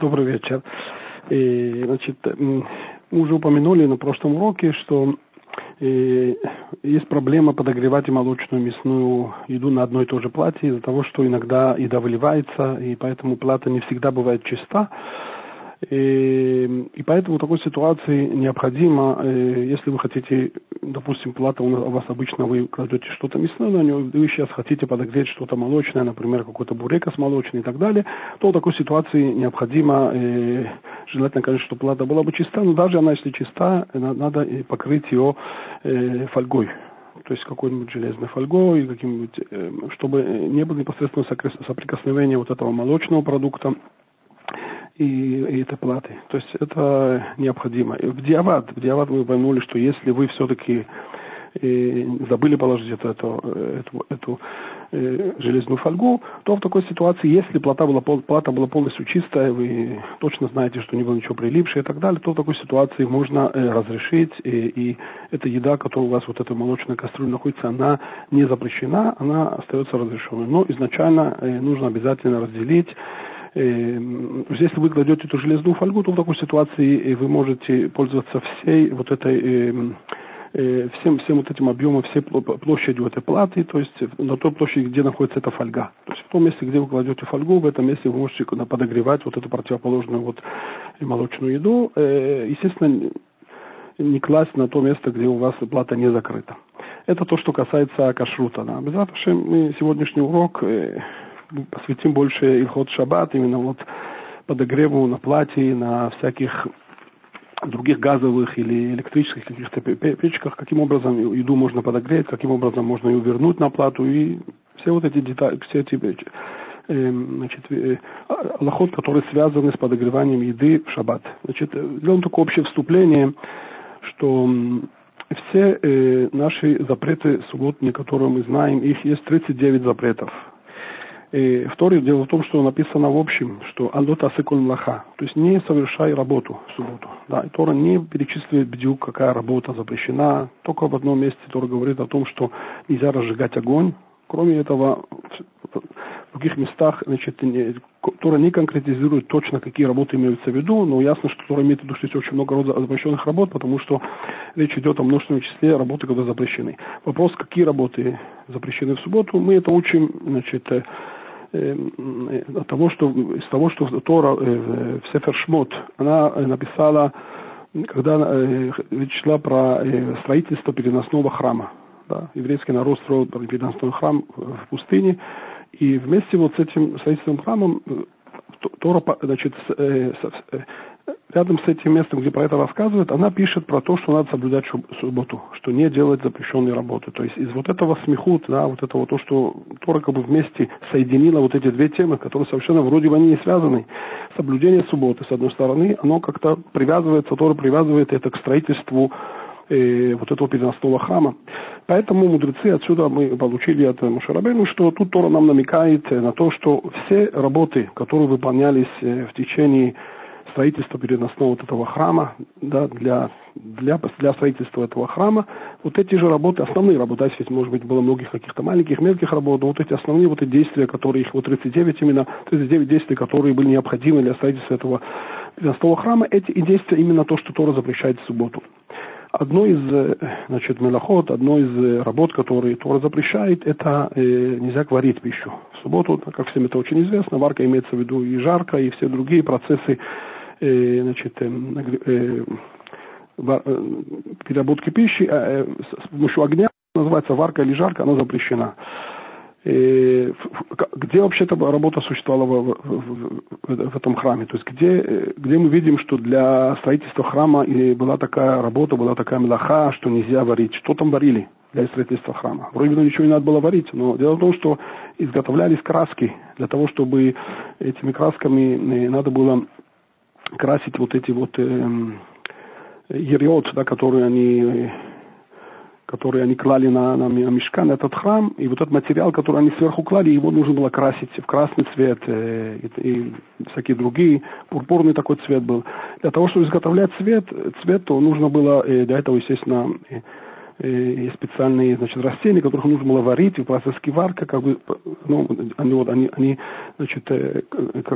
Добрый вечер. И, значит, мы уже упомянули на прошлом уроке, что и есть проблема подогревать молочную мясную еду на одной и той же плате из-за того, что иногда еда выливается, и поэтому плата не всегда бывает чиста. И, и поэтому в такой ситуации необходимо, э, если вы хотите, допустим, плата у вас обычно вы кладете что-то мясное на нее, вы сейчас хотите подогреть что-то молочное, например, какой-то бурека с молочной и так далее, то в такой ситуации необходимо, э, желательно, конечно, чтобы плата была бы чиста, но даже она, если чиста, надо покрыть ее э, фольгой. То есть какой-нибудь железной фольгой, каким-нибудь, чтобы не было непосредственного соприкосновения вот этого молочного продукта и, и этой платы. То есть это необходимо. В диават, в диават мы поймали, что если вы все-таки э, забыли положить эту, эту, эту, эту э, железную фольгу, то в такой ситуации, если плата была, плата была полностью чистая, вы точно знаете, что не было ничего прилипшего и так далее, то в такой ситуации можно э, разрешить, и, и эта еда, которая у вас вот эта молочная кастрюля находится, она не запрещена, она остается разрешенной. Но изначально э, нужно обязательно разделить Э, если вы кладете эту железную фольгу, то в такой ситуации э, вы можете пользоваться всей вот этой э, всем, всем вот этим объемом, всей площадью этой платы, то есть на той площади, где находится эта фольга. То есть в том месте, где вы кладете фольгу, в этом месте вы можете подогревать вот эту противоположную вот молочную еду. Естественно, не класть на то место, где у вас плата не закрыта. Это то, что касается кашрута. Да. Мы сегодняшний урок посвятим больше Илхот Шаббат, именно вот подогреву на платье, на всяких других газовых или электрических каких-то печках, каким образом еду можно подогреть, каким образом можно ее вернуть на плату и все вот эти детали, все эти э, значит, э, лохот, которые связаны с подогреванием еды в шаббат. Значит, сделаем такое общее вступление, что все э, наши запреты субботние, которые мы знаем, их есть 39 запретов. И второе дело в том, что написано в общем, что «Алдот асыкуль млаха», то есть не совершай работу в субботу. Да, и Тора не перечисливает бдюк, какая работа запрещена. Только в одном месте Тора говорит о том, что нельзя разжигать огонь. Кроме этого, в других местах, значит, не, Тора не конкретизирует точно, какие работы имеются в виду, но ясно, что Тора имеет в виду, что есть очень много запрещенных работ, потому что речь идет о множественном числе работы, которые запрещены. Вопрос, какие работы запрещены в субботу, мы это учим, значит, Э, от того, что, из того, что Тора э, в Сефер Шмот, она написала, когда э, речь шла про строительство переносного храма. Да, еврейский народ строил переносной храм в пустыне, и вместе вот с этим строительством храмом Тора, значит, рядом с этим местом, где про это рассказывает, она пишет про то, что надо соблюдать субботу, что не делать запрещенные работы. То есть из вот этого смехут, да, вот этого то, что Тора как бы вместе соединила вот эти две темы, которые совершенно вроде бы они не связаны. Соблюдение субботы, с одной стороны, оно как-то привязывается, Тора привязывает это к строительству э, вот этого переносного храма. Поэтому мудрецы отсюда мы получили от Мушарабену, что тут Тора нам намекает на то, что все работы, которые выполнялись э, в течение строительство переносного вот этого храма, да, для, для, для строительства этого храма, вот эти же работы, основные работы, здесь, может быть, было многих каких-то маленьких, мелких работ, но вот эти основные вот эти действия, которые, их вот 39 именно, 39 действий, которые были необходимы для строительства этого переносного храма, эти и действия именно то, что Тора запрещает в субботу. Одно из, э, значит, мелоход, одно из э, работ, которые Тора запрещает, это э, нельзя варить пищу. В субботу, как всем это очень известно, варка имеется в виду и жарко, и все другие процессы э, значит, э, э, э, переработки пищи э, с помощью огня, называется варка или жарка, она запрещена. Э, где вообще-то работа существовала в, в, в, в этом храме? То есть где, где мы видим, что для строительства храма была такая работа, была такая мелаха, что нельзя варить. Что там варили для строительства храма? Вроде бы ничего не надо было варить, но дело в том, что изготовлялись краски для того, чтобы этими красками надо было красить вот эти вот э, ериот, да, которые они которые они клали на, на, на мешкан, этот храм, и вот этот материал, который они сверху клали, его нужно было красить в красный цвет э, и, и всякие другие, пурпурный такой цвет был. Для того, чтобы изготовлять цвет, цвет то нужно было э, для этого, естественно, э, э, специальные значит, растения, которых нужно было варить, и процесс киварка, как бы, ну, они, вот, они, они значит, э,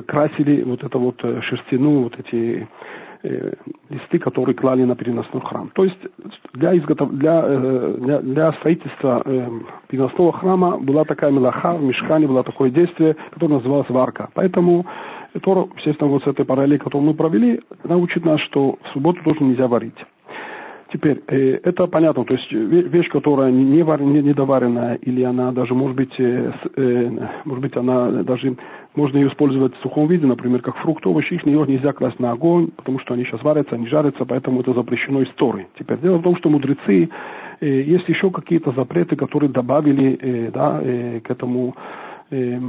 красили вот это вот э, шерстяную, вот эти листы, которые клали на переносной храм. То есть для, изготов... для, для, для строительства э, переносного храма была такая мелаха, в мешкане было такое действие, которое называлось варка. Поэтому Тора, естественно, вот с этой параллели, которую мы провели, научит нас, что в субботу тоже нельзя варить. Теперь, э, это понятно, то есть вещь, которая не, вар, не недоваренная, или она даже, может быть, э, э, может быть, она даже, можно ее использовать в сухом виде, например, как фрукт, овощи, их нельзя класть на огонь, потому что они сейчас варятся, они жарятся, поэтому это запрещено историей. Теперь, дело в том, что мудрецы, э, есть еще какие-то запреты, которые добавили э, да, э, к этому э,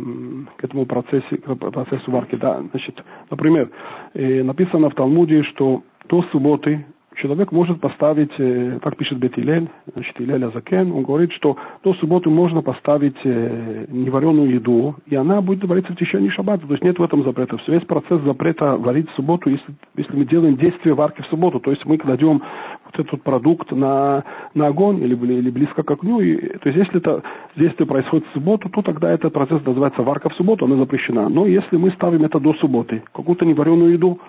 к этому процессу, к процессу варки. Да, значит, например, э, написано в Талмуде, что до субботы человек может поставить, э, как пишет Бетилель, значит, Илель Азакен, он говорит, что до субботы можно поставить э, невареную еду, и она будет вариться в течение шаббата. То есть нет в этом запрета. Все весь процесс запрета варить в субботу, если, если мы делаем действие варки в субботу, то есть мы кладем вот этот продукт на, на огонь или, или близко к огню, и, то есть если это действие происходит в субботу, то тогда этот процесс называется варка в субботу, она запрещена. Но если мы ставим это до субботы, какую-то невареную еду,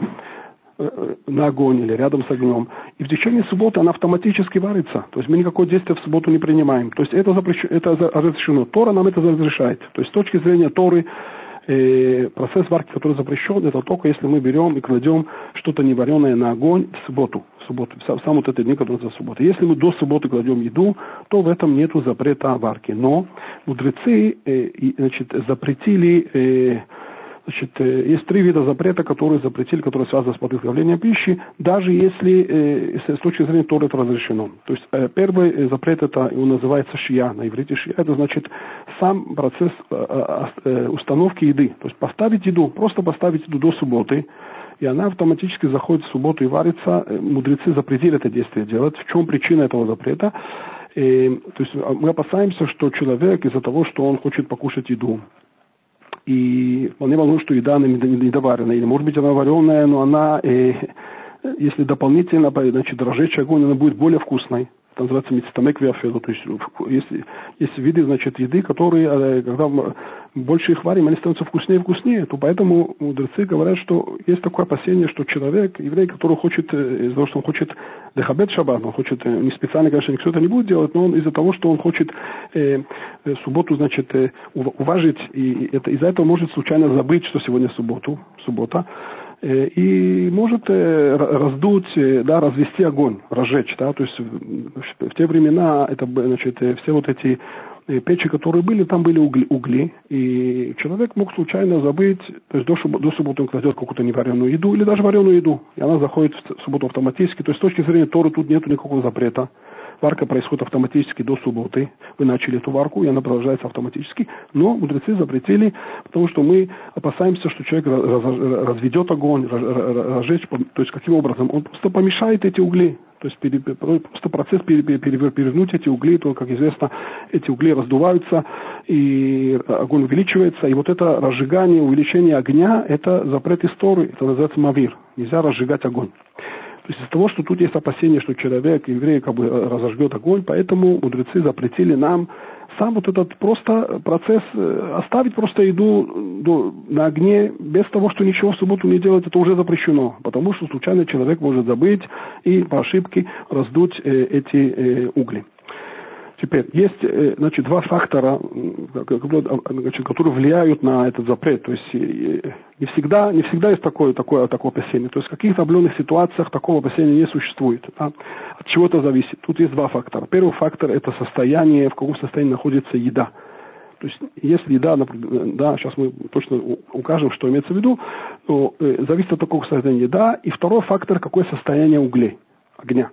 на огонь или рядом с огнем. И в течение субботы она автоматически варится. То есть мы никакое действие в субботу не принимаем. То есть это, запрещено, это разрешено. Тора нам это разрешает. То есть с точки зрения Торы э, процесс варки, который запрещен, это только если мы берем и кладем что-то невареное на огонь в субботу. В субботу, в сам вот этот день, который за субботу. Если мы до субботы кладем еду, то в этом нет запрета варки. Но мудрецы э, значит, запретили э, Значит, э, есть три вида запрета, которые запретили, которые связаны с подготовлением пищи, даже если э, с точки зрения Торы это разрешено. То есть э, первый запрет это его называется шия, на иврите шия, это значит сам процесс установки еды. То есть поставить еду, просто поставить еду до субботы, и она автоматически заходит в субботу и варится. Мудрецы запретили это действие делать. В чем причина этого запрета? И, то есть мы опасаемся, что человек из-за того, что он хочет покушать еду, и вполне возможно, что еда она недоваренная. Или, может быть, она вареная, но она, э, если дополнительно значит, разжечь огонь, она будет более вкусной. Это называется мецтамек виафеду. То есть есть, есть виды, значит, еды, которые, э, когда больше их варим, они становятся вкуснее и вкуснее. То поэтому мудрецы говорят, что есть такое опасение, что человек, еврей, который хочет, э, из-за того, что он хочет дехабет шаббат, он хочет, э, не специально, конечно, никто это не будет делать, но он из-за того, что он хочет э, субботу, значит, уважить, и это, из-за этого может случайно забыть, что сегодня субботу, суббота, и может э, раздуть, э, да, развести огонь, разжечь, да, то есть в те времена это, значит, все вот эти печи, которые были, там были угли, угли, и человек мог случайно забыть, то есть до, до субботы он кладет какую-то невареную еду или даже вареную еду, и она заходит в субботу автоматически, то есть с точки зрения Торы тут нет никакого запрета. Варка происходит автоматически до субботы. Вы начали эту варку, и она продолжается автоматически. Но мудрецы запретили, потому что мы опасаемся, что человек разведет огонь, разжечь. То есть каким образом? Он просто помешает эти угли. То есть просто процесс пере, пере, перевернуть эти угли, то, как известно, эти угли раздуваются, и огонь увеличивается. И вот это разжигание, увеличение огня, это запрет истории, это называется мавир. Нельзя разжигать огонь. То есть из-за того, что тут есть опасение, что человек, еврей, как бы э, разожгет огонь, поэтому мудрецы запретили нам сам вот этот просто процесс, э, оставить просто еду на огне без того, что ничего в субботу не делать, это уже запрещено, потому что случайно человек может забыть и по ошибке раздуть э, эти угли. Теперь, есть э, значит, два фактора, значит, которые влияют на этот запрет. То есть не всегда, не всегда есть такое, такое, такое опасение. То есть в каких-то определенных ситуациях такого опасения не существует. Да? От чего это зависит? Тут есть два фактора. Первый фактор – это состояние, в каком состоянии находится еда. То есть, если еда, да, сейчас мы точно укажем, что имеется в виду, то э, зависит от такого состояния еда. И второй фактор – какое состояние углей, огня.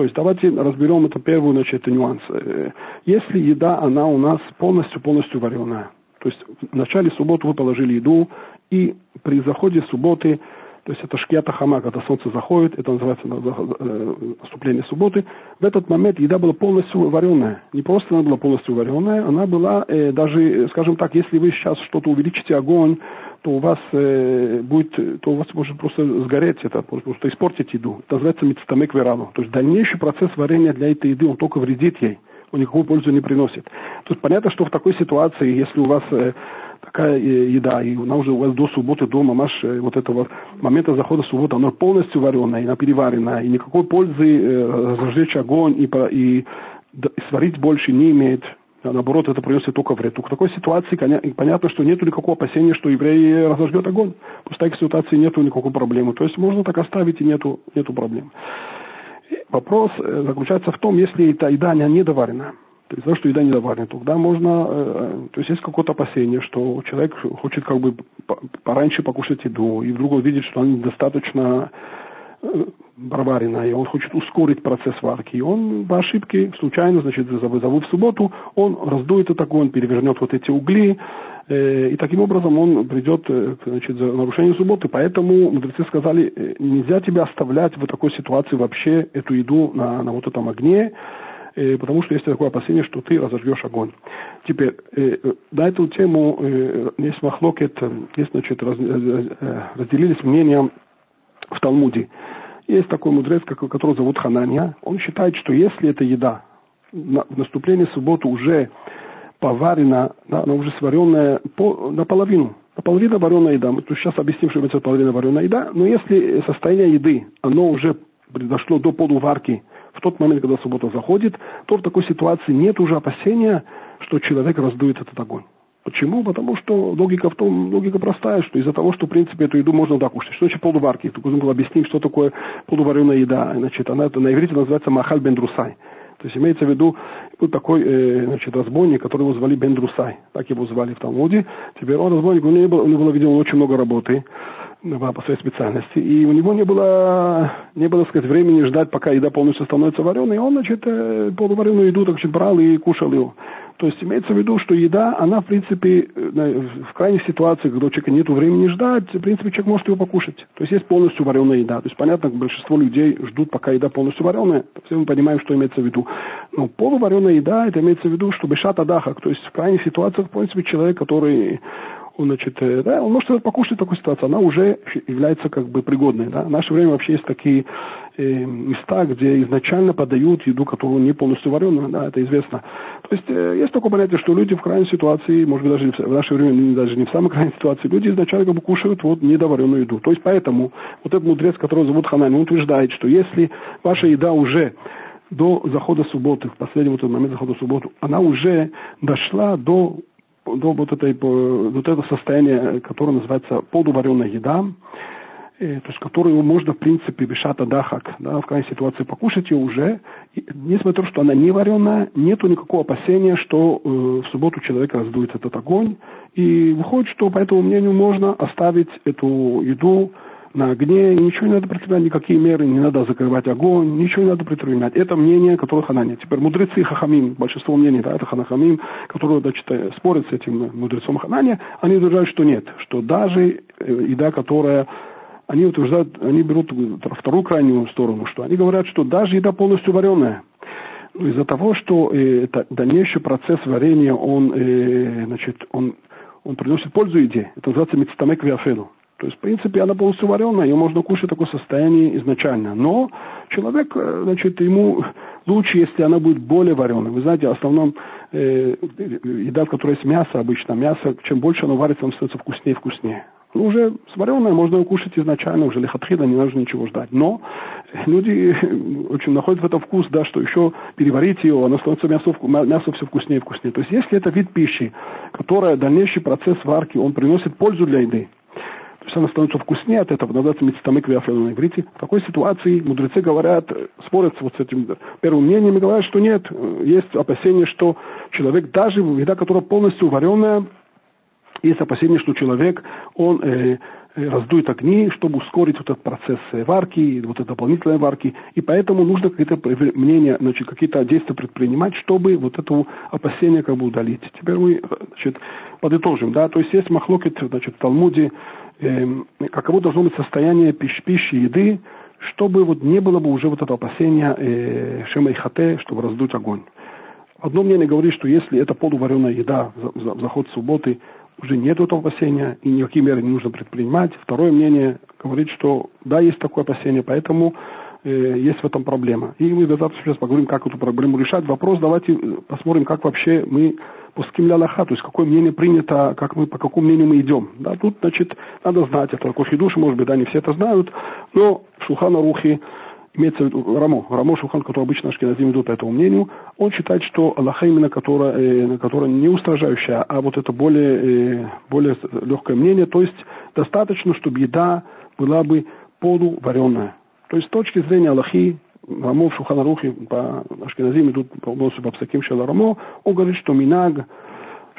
То есть давайте разберем это первый, значит, нюанс. Э, если еда, она у нас полностью-полностью вареная, то есть в начале субботы вы положили еду, и при заходе субботы, то есть это шкията хама, когда солнце заходит, это называется э, наступление субботы, в этот момент еда была полностью вареная. Не просто она была полностью вареная, она была э, даже, скажем так, если вы сейчас что-то увеличите огонь, то у вас э, будет, то у вас может просто сгореть это, потому что испортить еду. Это называется мецтамек верану. То есть дальнейший процесс варения для этой еды, он только вредит ей, он никакую пользу не приносит. То есть понятно, что в такой ситуации, если у вас э, такая э, еда, и она уже у вас до субботы дома, маш, э, вот этого момента захода субботы, она полностью вареная, она переварена, и никакой пользы э, разжечь огонь и, и, и сварить больше не имеет. А наоборот, это приносит только вред. В такой ситуации понятно, что нет никакого опасения, что еврей разожгет огонь. В такой ситуации нет никакой проблемы. То есть можно так оставить и нету, нету проблем. Вопрос э, заключается в том, если эта еда не доварена, то есть, что еда не доварена, тогда можно, э, то есть есть какое-то опасение, что человек хочет как бы пораньше покушать еду, и вдруг он видит, что она недостаточно Барбарина, и он хочет ускорить процесс варки. И он по ошибке, случайно, значит, забыв в субботу, он раздует этот огонь, перевернет вот эти угли, э, и таким образом он придет э, значит, за нарушение субботы. Поэтому мудрецы сказали, э, нельзя тебя оставлять в такой ситуации вообще эту еду на, на вот этом огне, э, потому что есть такое опасение, что ты разожгешь огонь. Теперь, э, на эту тему э, есть махлокет, есть, значит, раз, э, разделились мнения в Талмуде. Есть такой мудрец, которого зовут Ханания. Он считает, что если эта еда в наступлении субботы уже поварена, да, она уже сваренная по, наполовину, наполовину вареная еда. Мы тут сейчас объясним, что это половина вареная еда. Но если состояние еды, оно уже произошло до полуварки, в тот момент, когда суббота заходит, то в такой ситуации нет уже опасения, что человек раздует этот огонь. Почему? Потому что логика в том, логика простая, что из-за того, что, в принципе, эту еду можно так кушать. Что значит полуварки? Тут нужно было объяснить, что такое полувареная еда. Значит, она это на иврите называется махаль бендрусай. То есть имеется в виду был такой э, значит, разбойник, который его звали Бендрусай. Так его звали в Талмуде. Теперь он разбойник, у него, было, у него было, видимо, очень много работы по своей специальности. И у него не было, не было, сказать, времени ждать, пока еда полностью становится вареной. И он, значит, э, полувареную еду, так сказать, брал и кушал ее. То есть имеется в виду, что еда, она в принципе э, в крайних ситуациях, когда у человека нет времени ждать, в принципе человек может его покушать. То есть есть полностью вареная еда. То есть понятно, большинство людей ждут, пока еда полностью вареная. Все мы понимаем, что имеется в виду. Но полувареная еда, это имеется в виду, что бешат адахак. То есть в крайних ситуациях, в принципе, человек, который он, значит, э, да, он может покушать такую ситуацию, она уже является как бы пригодной. Да. В наше время вообще есть такие места, где изначально подают еду, которую не полностью вареную, да, это известно. То есть э, есть такое понятие, что люди в крайней ситуации, может быть, даже в наше время, даже не в самой крайней ситуации, люди изначально как бы кушают вот недоваренную еду. То есть поэтому вот этот мудрец, которого зовут Ханани, он утверждает, что если ваша еда уже до захода субботы, в последний вот момент захода субботы, она уже дошла до до вот, этой, вот это состояние, которое называется полувареная еда, э, то есть которую можно, в принципе, бешата дахак, да, в крайней ситуации покушать ее уже, и, несмотря на то, что она не вареная, нету никакого опасения, что э, в субботу человек раздует этот огонь, и выходит, что по этому мнению можно оставить эту еду на огне, и ничего не надо предпринимать, никакие меры, не надо закрывать огонь, ничего не надо предпринимать. Это мнение, которое Ханани. Теперь мудрецы Хахамим, большинство мнений, да, это Ханахамим, которые значит, спорят с этим мудрецом Ханани, они утверждают, что нет, что даже э, еда, которая они утверждают, они берут вторую крайнюю сторону, что они говорят, что даже еда полностью вареная, из-за того, что э, это, дальнейший процесс варенья, он, э, значит, он, он приносит пользу еде. Это называется мецтамек виафену. То есть, в принципе, она полностью вареная, ее можно кушать в таком состоянии изначально. Но человек, э, значит, ему лучше, если она будет более вареной. Вы знаете, в основном э, еда, в которой есть мясо обычно, мясо, чем больше оно варится, оно становится вкуснее и вкуснее. Уже сваренное можно его кушать изначально, уже лихатхида, не нужно ничего ждать. Но люди очень находят в этом вкус, да, что еще переварить ее, оно становится мясо, мясо все вкуснее и вкуснее. То есть, если это вид пищи, которая дальнейший процесс варки, он приносит пользу для еды, то есть она становится вкуснее от этого, называется мецтамык виафел на иврите. В такой ситуации мудрецы говорят, спорят вот с этим первым мнением и говорят, что нет, есть опасение, что человек, даже еда, которая полностью вареная, есть опасение, что человек, он э, э раздует огни, чтобы ускорить вот этот процесс варки, вот это дополнительной варки, и поэтому нужно какие-то мнения, значит, какие-то действия предпринимать, чтобы вот это опасение как бы удалить. Теперь мы, значит, подытожим, да, то есть есть махлокет, значит, в Талмуде, э, каково должно быть состояние пищи, пищи еды, чтобы вот не было бы уже вот этого опасения э, шема и хате, чтобы раздуть огонь. Одно мнение говорит, что если это полувареная еда в заход субботы, уже нет этого опасения, и никакие меры не нужно предпринимать. Второе мнение говорит, что да, есть такое опасение, поэтому э, есть в этом проблема. И мы завтра сейчас поговорим, как эту проблему решать. Вопрос, давайте э, посмотрим, как вообще мы пуским ля лаха, то есть какое мнение принято, как мы, по какому мнению мы идем. Да, тут, значит, надо знать это. Кошки души, может быть, да, не все это знают, но в Шулхана Рухи имеется в виду Рамо, Рамо Шухан, который обычно Ашкеназим идут по этому мнению, он считает, что Аллаха именно, которая, э, которая не устражающая, а вот это более, э, более легкое мнение, то есть достаточно, чтобы еда была бы полувареная. То есть с точки зрения Аллахи, Рамо в Шуханарухе по Ашкеназим идут полностью по Псаким Рамо, он говорит, что Минаг,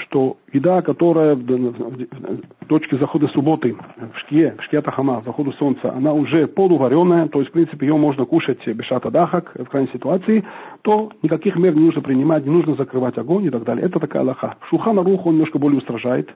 что еда, которая в точке захода субботы, в шкие, в шкие тахама, заходу солнца, она уже полувареная, то есть, в принципе, ее можно кушать бешата дахак в крайней ситуации, то никаких мер не нужно принимать, не нужно закрывать огонь и так далее. Это такая лоха. Шухана Рух, он немножко более устражает.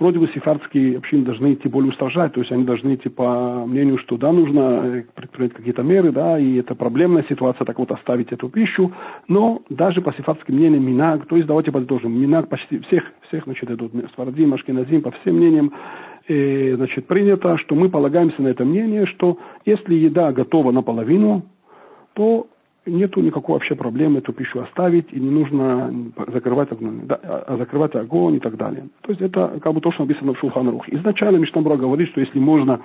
Вроде бы сефардские общины должны идти более устражать, то есть они должны идти по мнению, что да, нужно э, предпринять какие-то меры, да, и это проблемная ситуация, так вот оставить эту пищу, но даже по сефардским мнениям Минаг, то есть давайте подытожим, Минаг почти всех, всех, значит, идут Свардим, Ашкеназим, по всем мнениям, э, значит, принято, что мы полагаемся на это мнение, что если еда готова наполовину, то нету никакой вообще проблемы эту пищу оставить, и не нужно закрывать огонь, да, а закрывать огонь и так далее. То есть это как бы то, что написано в Шулханрух. Изначально Миштамбра говорит, что если можно,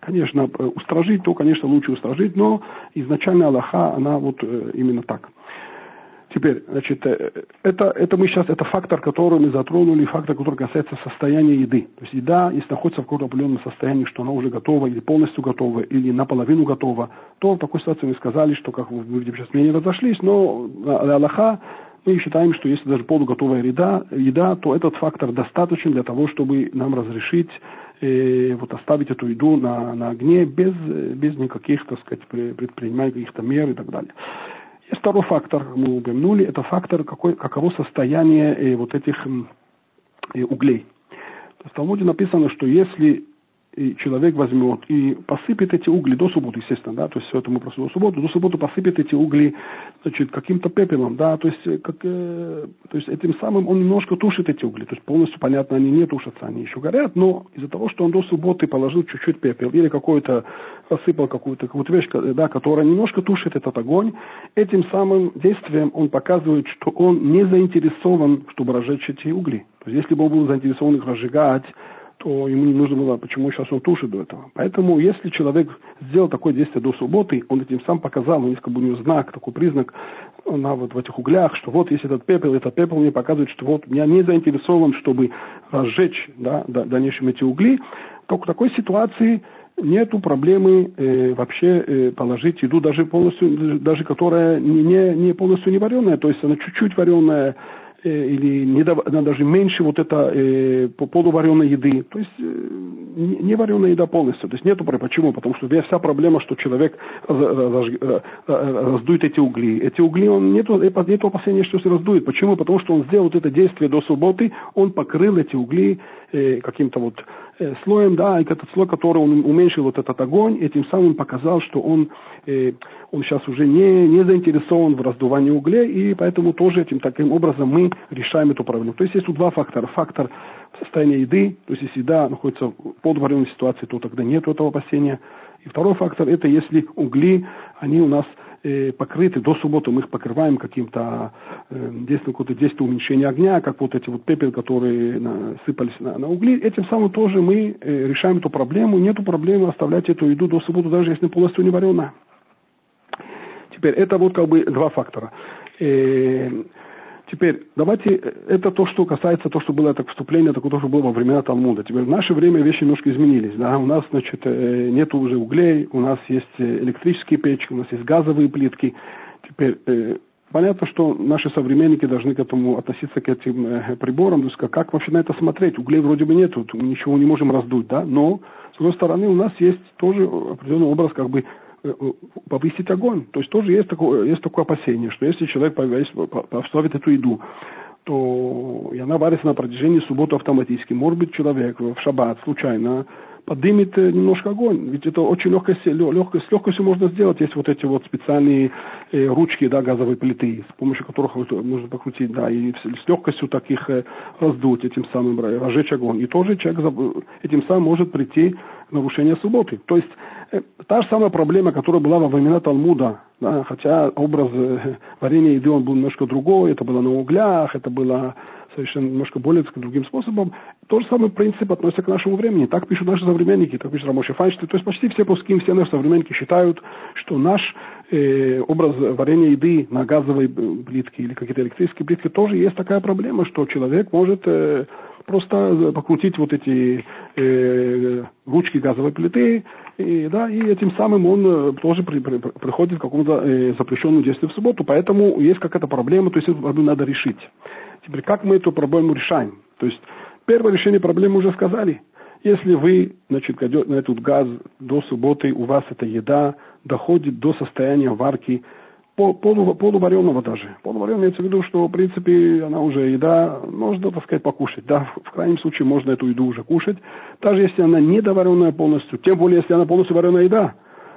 конечно, устражить, то, конечно, лучше устражить, но изначально Аллаха, она вот э, именно так. Теперь, значит, э, это, это мы сейчас, это фактор, который мы затронули, фактор, который касается состояния еды. То есть еда, если находится в каком-то определенном состоянии, что она уже готова, или полностью готова, или наполовину готова, то в такой ситуации мы сказали, что, как вы сейчас мнения разошлись, но Аллаха, мы считаем, что если даже полуготовая еда, еда, то этот фактор достаточен для того, чтобы нам разрешить э, вот оставить эту еду на, на огне без, без никаких, так сказать, предпринимания каких-то мер и так далее. Есть второй фактор, мы упомянули, это фактор, какой, каково состояние э, вот этих э, углей. В Талмуде написано, что если и человек возьмет и посыпет эти угли до субботы, естественно, да, то есть все это мы просто до субботы, до субботы посыпет эти угли, значит, каким-то пепелом, да, то есть, как, э, то есть этим самым он немножко тушит эти угли, то есть полностью, понятно, они не тушатся, они еще горят, но из-за того, что он до субботы положил чуть-чуть пепел или какой-то, посыпал какую-то какую вещь, да, которая немножко тушит этот огонь, этим самым действием он показывает, что он не заинтересован, чтобы разжечь эти угли. То есть если бы он был заинтересован их разжигать, то ему не нужно было, почему сейчас он тушит до этого. Поэтому, если человек сделал такое действие до субботы, он этим сам показал, у него как бы у него знак, такой признак на вот в этих углях, что вот есть этот пепел, этот пепел мне показывает, что вот я не заинтересован, чтобы разжечь да, в дальнейшем эти угли. Только в такой ситуации нету проблемы э, вообще э, положить еду, даже полностью, даже которая не, не полностью не вареная, то есть она чуть-чуть вареная, Э, или не, даже меньше вот это э, полувареной еды. То есть э, не вареная еда полностью. То есть нету. Почему? Потому что вся проблема, что человек раз, раз, раздует эти угли. Эти угли, он нету, нету опасения, что se раздует. Почему? Потому что он сделал вот это действие до субботы, он покрыл эти угли э, каким-то вот э, слоем, да, и этот слой, который он уменьшил вот этот огонь, этим самым показал, что он, э, он сейчас уже не, не заинтересован в раздувании углей, и поэтому тоже этим таким образом мы решаем эту проблему. То есть есть тут два фактора. Фактор состояния еды, то есть если еда находится в подваренной ситуации, то тогда нет этого опасения. И второй фактор, это если угли, они у нас э, покрыты, до субботы мы их покрываем каким-то э, действием, какое-то действие уменьшения огня, как вот эти вот пепел, которые на, сыпались на, на угли. Этим самым тоже мы э, решаем эту проблему. Нету проблемы оставлять эту еду до субботы, даже если полностью не вареная. Теперь это вот как бы два фактора. Э, Теперь, давайте, э, это то, что касается того, что было это вступление, такое то, что было во времена Талмуда. Теперь в наше время вещи немножко изменились. Да? У нас, значит, э, нет уже углей, у нас есть э, электрические печки, у нас есть газовые плитки. Теперь, понятно, что наши современники должны к этому относиться, к этим приборам. То есть, как вообще на это смотреть? Углей вроде бы нету, ничего не можем раздуть, да? Но, с другой стороны, у нас есть тоже определенный образ как бы Э, э, повысить огонь. То есть тоже есть такое, есть такое опасение, что если человек поставит эту еду, то и она варится на протяжении субботы автоматически. Может быть, человек в шаббат случайно поднимет немножко огонь. Ведь это очень легко, легко, с легкостью можно сделать. Есть вот эти вот специальные э, ручки, да, газовой плиты, с помощью которых можно покрутить, да, и с легкостью таких э, раздуть, этим самым разжечь огонь. И тоже человек этим самым может прийти к нарушению субботы. То есть э, та же самая проблема, которая была во времена Талмуда, да, хотя образ э, варенья еды он был немножко другой, это было на углях, это было совершенно немножко более другим способом. Тот же самый принцип относится к нашему времени. Так пишут наши современники, так пишет Рамоши Файнштейн. То есть почти все пуским, все наши современники считают, что наш э, образ варенья еды на газовой э, плитке или какие-то электрические плитки тоже есть такая проблема, что человек может э, просто покрутить вот эти э, ручки газовой плиты, и, да, и этим самым он э, тоже при, при, приходит к какому-то э, запрещенному действию в субботу. Поэтому есть какая-то проблема, то есть эту надо решить. Теперь, как мы эту проблему решаем? То есть, первое решение проблемы уже сказали. Если вы, значит, на этот газ до субботы, у вас эта еда доходит до состояния варки полу, полувареного даже. Полувареного имеется в виду, что, в принципе, она уже еда, можно, так сказать, покушать. Да, в крайнем случае можно эту еду уже кушать. Даже если она недоваренная полностью, тем более, если она полностью вареная еда,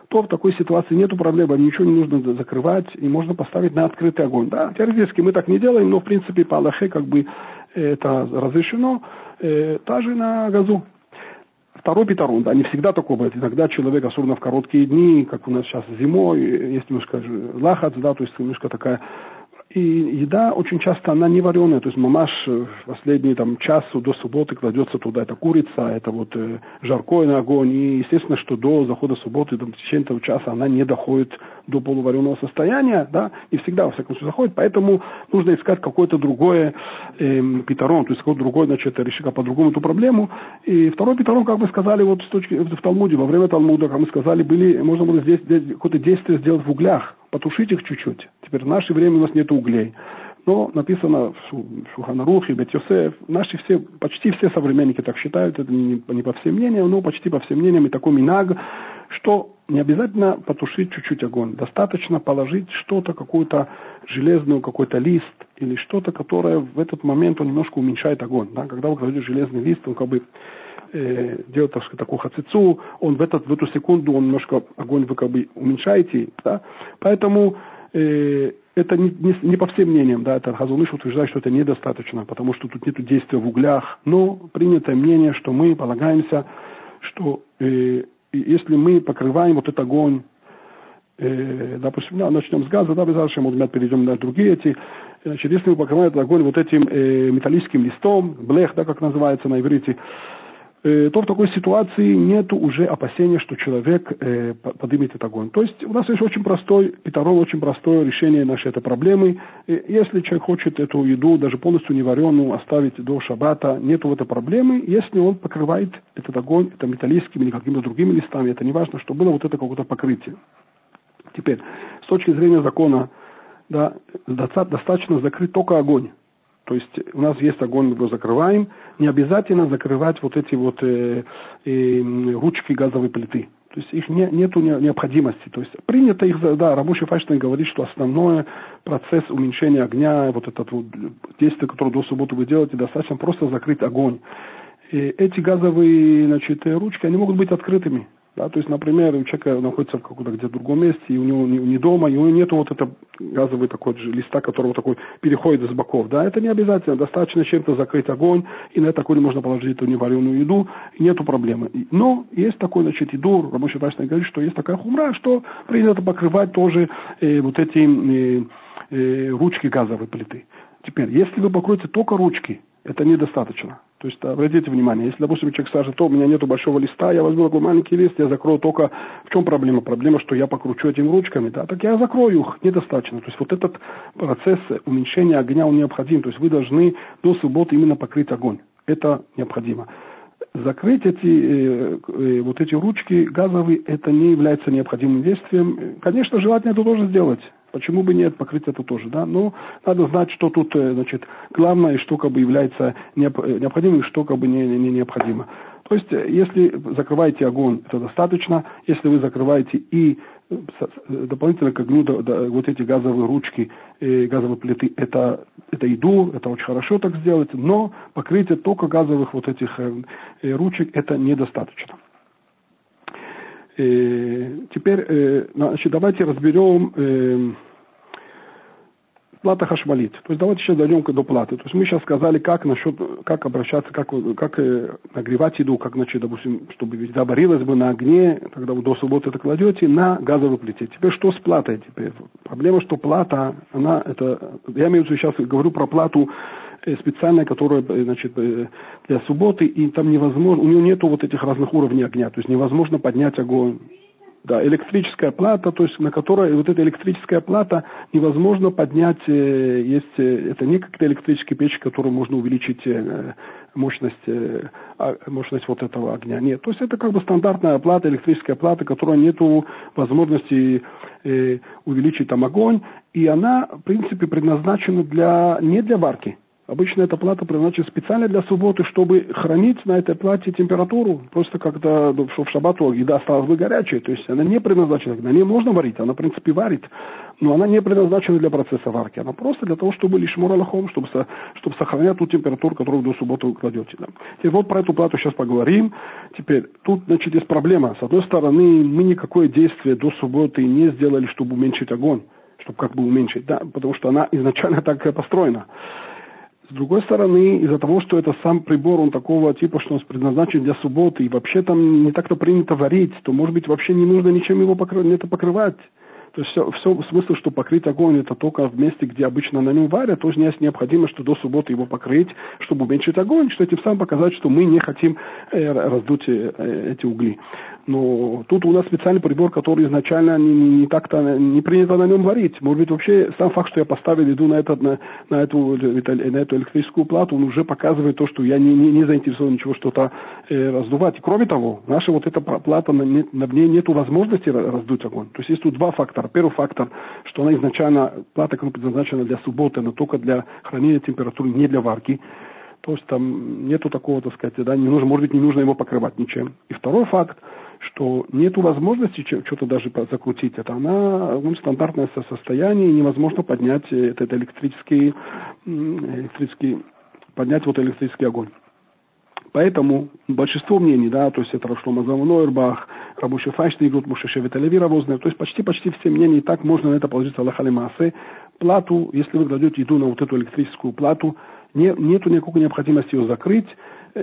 то в такой ситуации нет проблемы, ничего не нужно закрывать, и можно поставить на открытый огонь. Да, теоретически мы так не делаем, но в принципе по Аллахе как бы это разрешено, э, также на газу. Второй петрон, да, не всегда такое бывает. Иногда человек, особенно в короткие дни, как у нас сейчас зимой, есть немножко лахац, да, то есть немножко такая и еда очень часто, она не вареная. То есть мамаш в последний там, час до субботы кладется туда эта курица, это вот э, жаркое на огонь. И естественно, что до захода субботы, там, в течение этого часа она не доходит до полувареного состояния, да, и всегда, во всяком случае, заходит. Поэтому нужно искать какое-то другое э, петрон, то есть какой-то другой, значит, решить по-другому эту проблему. И второй петрон, как мы сказали, вот с точки, в Талмуде, во время Талмуда, как мы сказали, были, можно было здесь, здесь какое-то действие сделать в углях потушить их чуть-чуть. Теперь в наше время у нас нет углей. Но написано в Шуханарухе, Бет Йосеф, наши все, почти все современники так считают, это не, не по всем мнениям, но почти по всем мнениям и такой минаг, что не обязательно потушить чуть-чуть огонь. Достаточно положить что-то, какую-то железную, какой-то лист или что-то, которое в этот момент он немножко уменьшает огонь. Да? Когда вы кладете железный лист, он как бы э, делает так сказать, такую хацицу, он в, этот, в эту секунду, он немножко огонь вы как бы уменьшаете, да, поэтому э, это не, не, не по всем мнениям, да, это Хазулыш утверждает, что это недостаточно, потому что тут нет действия в углях, но принятое мнение, что мы полагаемся, что э, если мы покрываем вот этот огонь, э, допустим, да, начнем с газа, да, без мы перейдем на другие эти, значит, если мы покрываем этот огонь вот этим э, металлическим листом, блех, да, как называется на иврите, то в такой ситуации нет уже опасения, что человек э, поднимет этот огонь. То есть у нас есть очень простой, Петрон, очень простое решение нашей этой проблемы. Э, если человек хочет эту еду, даже полностью не вареную, оставить до шабата, нет в этой проблемы. Если он покрывает этот огонь это металлическими или какими-то другими листами, это не важно, что было вот это какое-то покрытие. Теперь, с точки зрения закона, да, достаточно закрыть только огонь. То есть у нас есть огонь, мы его закрываем. Не обязательно закрывать вот эти вот э, э, ручки газовой плиты. То есть их не, нету необходимости. То есть принято их, да, рабочий Файштейн говорит, что основной процесс уменьшения огня, вот это вот действие, которое до субботы вы делаете, достаточно просто закрыть огонь. И эти газовые значит, ручки, они могут быть открытыми. Да, то есть, например, у человека находится в каком-то где-то другом месте, и у него не, не дома, и у него нет вот этого газовый такой же листа, которого такой переходит с боков. Да, это не обязательно. Достаточно чем-то закрыть огонь, и на этот огонь можно положить эту невареную еду, и нету проблемы. Но есть такой, значит, еду, рабочий врач говорит, что есть такая хумра, что принято покрывать тоже э, вот эти э, э, ручки газовой плиты. Теперь, если вы покроете только ручки, это недостаточно. То есть обратите внимание, если, допустим, человек скажет, то у меня нету большого листа, я возьму такой маленький лист, я закрою только... В чем проблема? Проблема, что я покручу этими ручками, да, так я закрою их, недостаточно. То есть вот этот процесс уменьшения огня, он необходим. То есть вы должны до субботы именно покрыть огонь. Это необходимо. Закрыть эти, э, э, вот эти ручки газовые, это не является необходимым действием. Конечно, желательно это тоже сделать. Почему бы нет, покрыть это тоже, да? Но надо знать, что тут, э, значит, главное, и что как бы является необходимым, и что как бы не, не необходимо. То есть, э, если закрываете огонь, это достаточно. Если вы закрываете и э, дополнительно к огню да, да, вот эти газовые ручки, э, газовые плиты, это, это еду, это очень хорошо так сделать, но покрытие только газовых вот этих э, ручек это недостаточно. Э, теперь, э, значит, давайте разберем э, плата хашмалит. То есть давайте сейчас дойдем до платы. То есть мы сейчас сказали, как насчет, как обращаться, как, как э, нагревать еду, как, значит, допустим, чтобы еда варилась бы на огне, когда вы до субботы это кладете, на газовой плите. Теперь что с платой? Теперь проблема, что плата, она, это, я имею в виду сейчас, говорю про плату э, специальная, которая, э, значит, для субботы, и там невозможно, у нее нету вот этих разных уровней огня, то есть невозможно поднять огонь да, электрическая плата, то есть на которой вот эта электрическая плата невозможно поднять, э, есть, э, это не как электрическая печь, которую можно увеличить э, мощность, а, мощность вот этого огня. Нет, то есть это как бы стандартная плата, электрическая плата, которая нету возможности увеличить там огонь, и она, в принципе, предназначена для, не для варки, Обычно эта плата предназначена специально для субботы, чтобы хранить на этой плате температуру. Просто когда ну, в шабату еда осталась бы горячей. То есть она не предназначена, на ней можно варить, она в принципе варит. Но она не предназначена для процесса варки. Она просто для того, чтобы лишь муралахом, чтобы, чтобы сохранять ту температуру, которую до субботы вы кладете. Да. Теперь вот про эту плату сейчас поговорим. Теперь тут значит есть проблема. С одной стороны, мы никакое действие до субботы не сделали, чтобы уменьшить огонь. Чтобы как бы уменьшить, да, потому что она изначально так построена. С другой стороны, из-за того, что это сам прибор, он такого типа, что он предназначен для субботы, и вообще там не так-то принято варить, то, может быть, вообще не нужно ничем его покрывать, это покрывать. То есть все, все в смысле, что покрыть огонь это только в месте, где обычно на нем варят, тоже есть необходимо, что до субботы его покрыть, чтобы уменьшить огонь, что этим самым показать, что мы не хотим э, раздуть э, эти угли. Но тут у нас специальный прибор, который изначально не, не, не так-то не принято на нем варить. Может быть, вообще сам факт, что я поставил еду на, этот, на, на, эту, на эту электрическую плату, он уже показывает то, что я не, не, не заинтересован ничего что-то э, раздувать. И кроме того, наша вот эта плата, на, на ней нет возможности раздуть огонь. То есть есть тут два фактора. Первый фактор, что она изначально, плата предназначена для субботы, но только для хранения температуры, не для варки. То есть там нету такого, так сказать, да, не нужно, может быть, не нужно его покрывать ничем. И второй факт, что нет возможности что-то даже закрутить. Это она ну, стандартное состояние, невозможно поднять этот электрический, электрический, поднять вот электрический огонь. Поэтому большинство мнений, да, то есть это Рашлома Нойербах, рабочий Файшный идут, Мушеше Виталеви Равозная, то есть почти-почти все мнения, и так можно на это положиться Аллахали Маасе. Плату, если вы кладете еду на вот эту электрическую плату, не, нету никакой необходимости ее закрыть,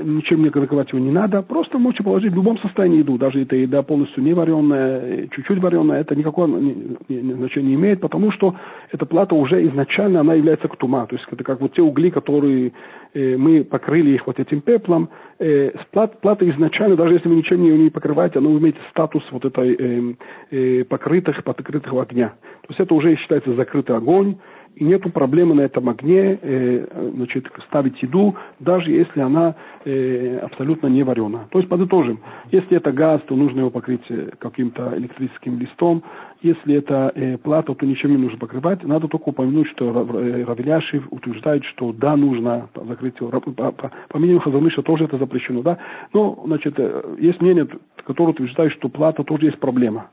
ничем не закрывать его не надо, просто можете положить в любом состоянии еду, даже эта еда полностью не вареная, чуть-чуть вареная, это никакого значения не имеет, потому что эта плата уже изначально, она является ктума, то есть это как вот те угли, которые э, мы покрыли их вот этим пеплом, э, плат, плата изначально, даже если вы ничем не, не покрываете, она имеет статус вот этой э, э, покрытых, покрытых огня. То есть это уже считается закрытый огонь, и нету проблемы на этом огне э, значит, ставить еду, даже если она э, абсолютно не вареная. То есть подытожим, если это газ, то нужно его покрыть э, каким-то электрическим листом, если это э, плата, то ничем не нужно покрывать. Надо только упомянуть, что э, Равеляшев утверждает, что да, нужно закрыть его. По, по, по тоже это запрещено, да. Но, значит, э, есть мнение, которое утверждает, что плата тоже есть проблема.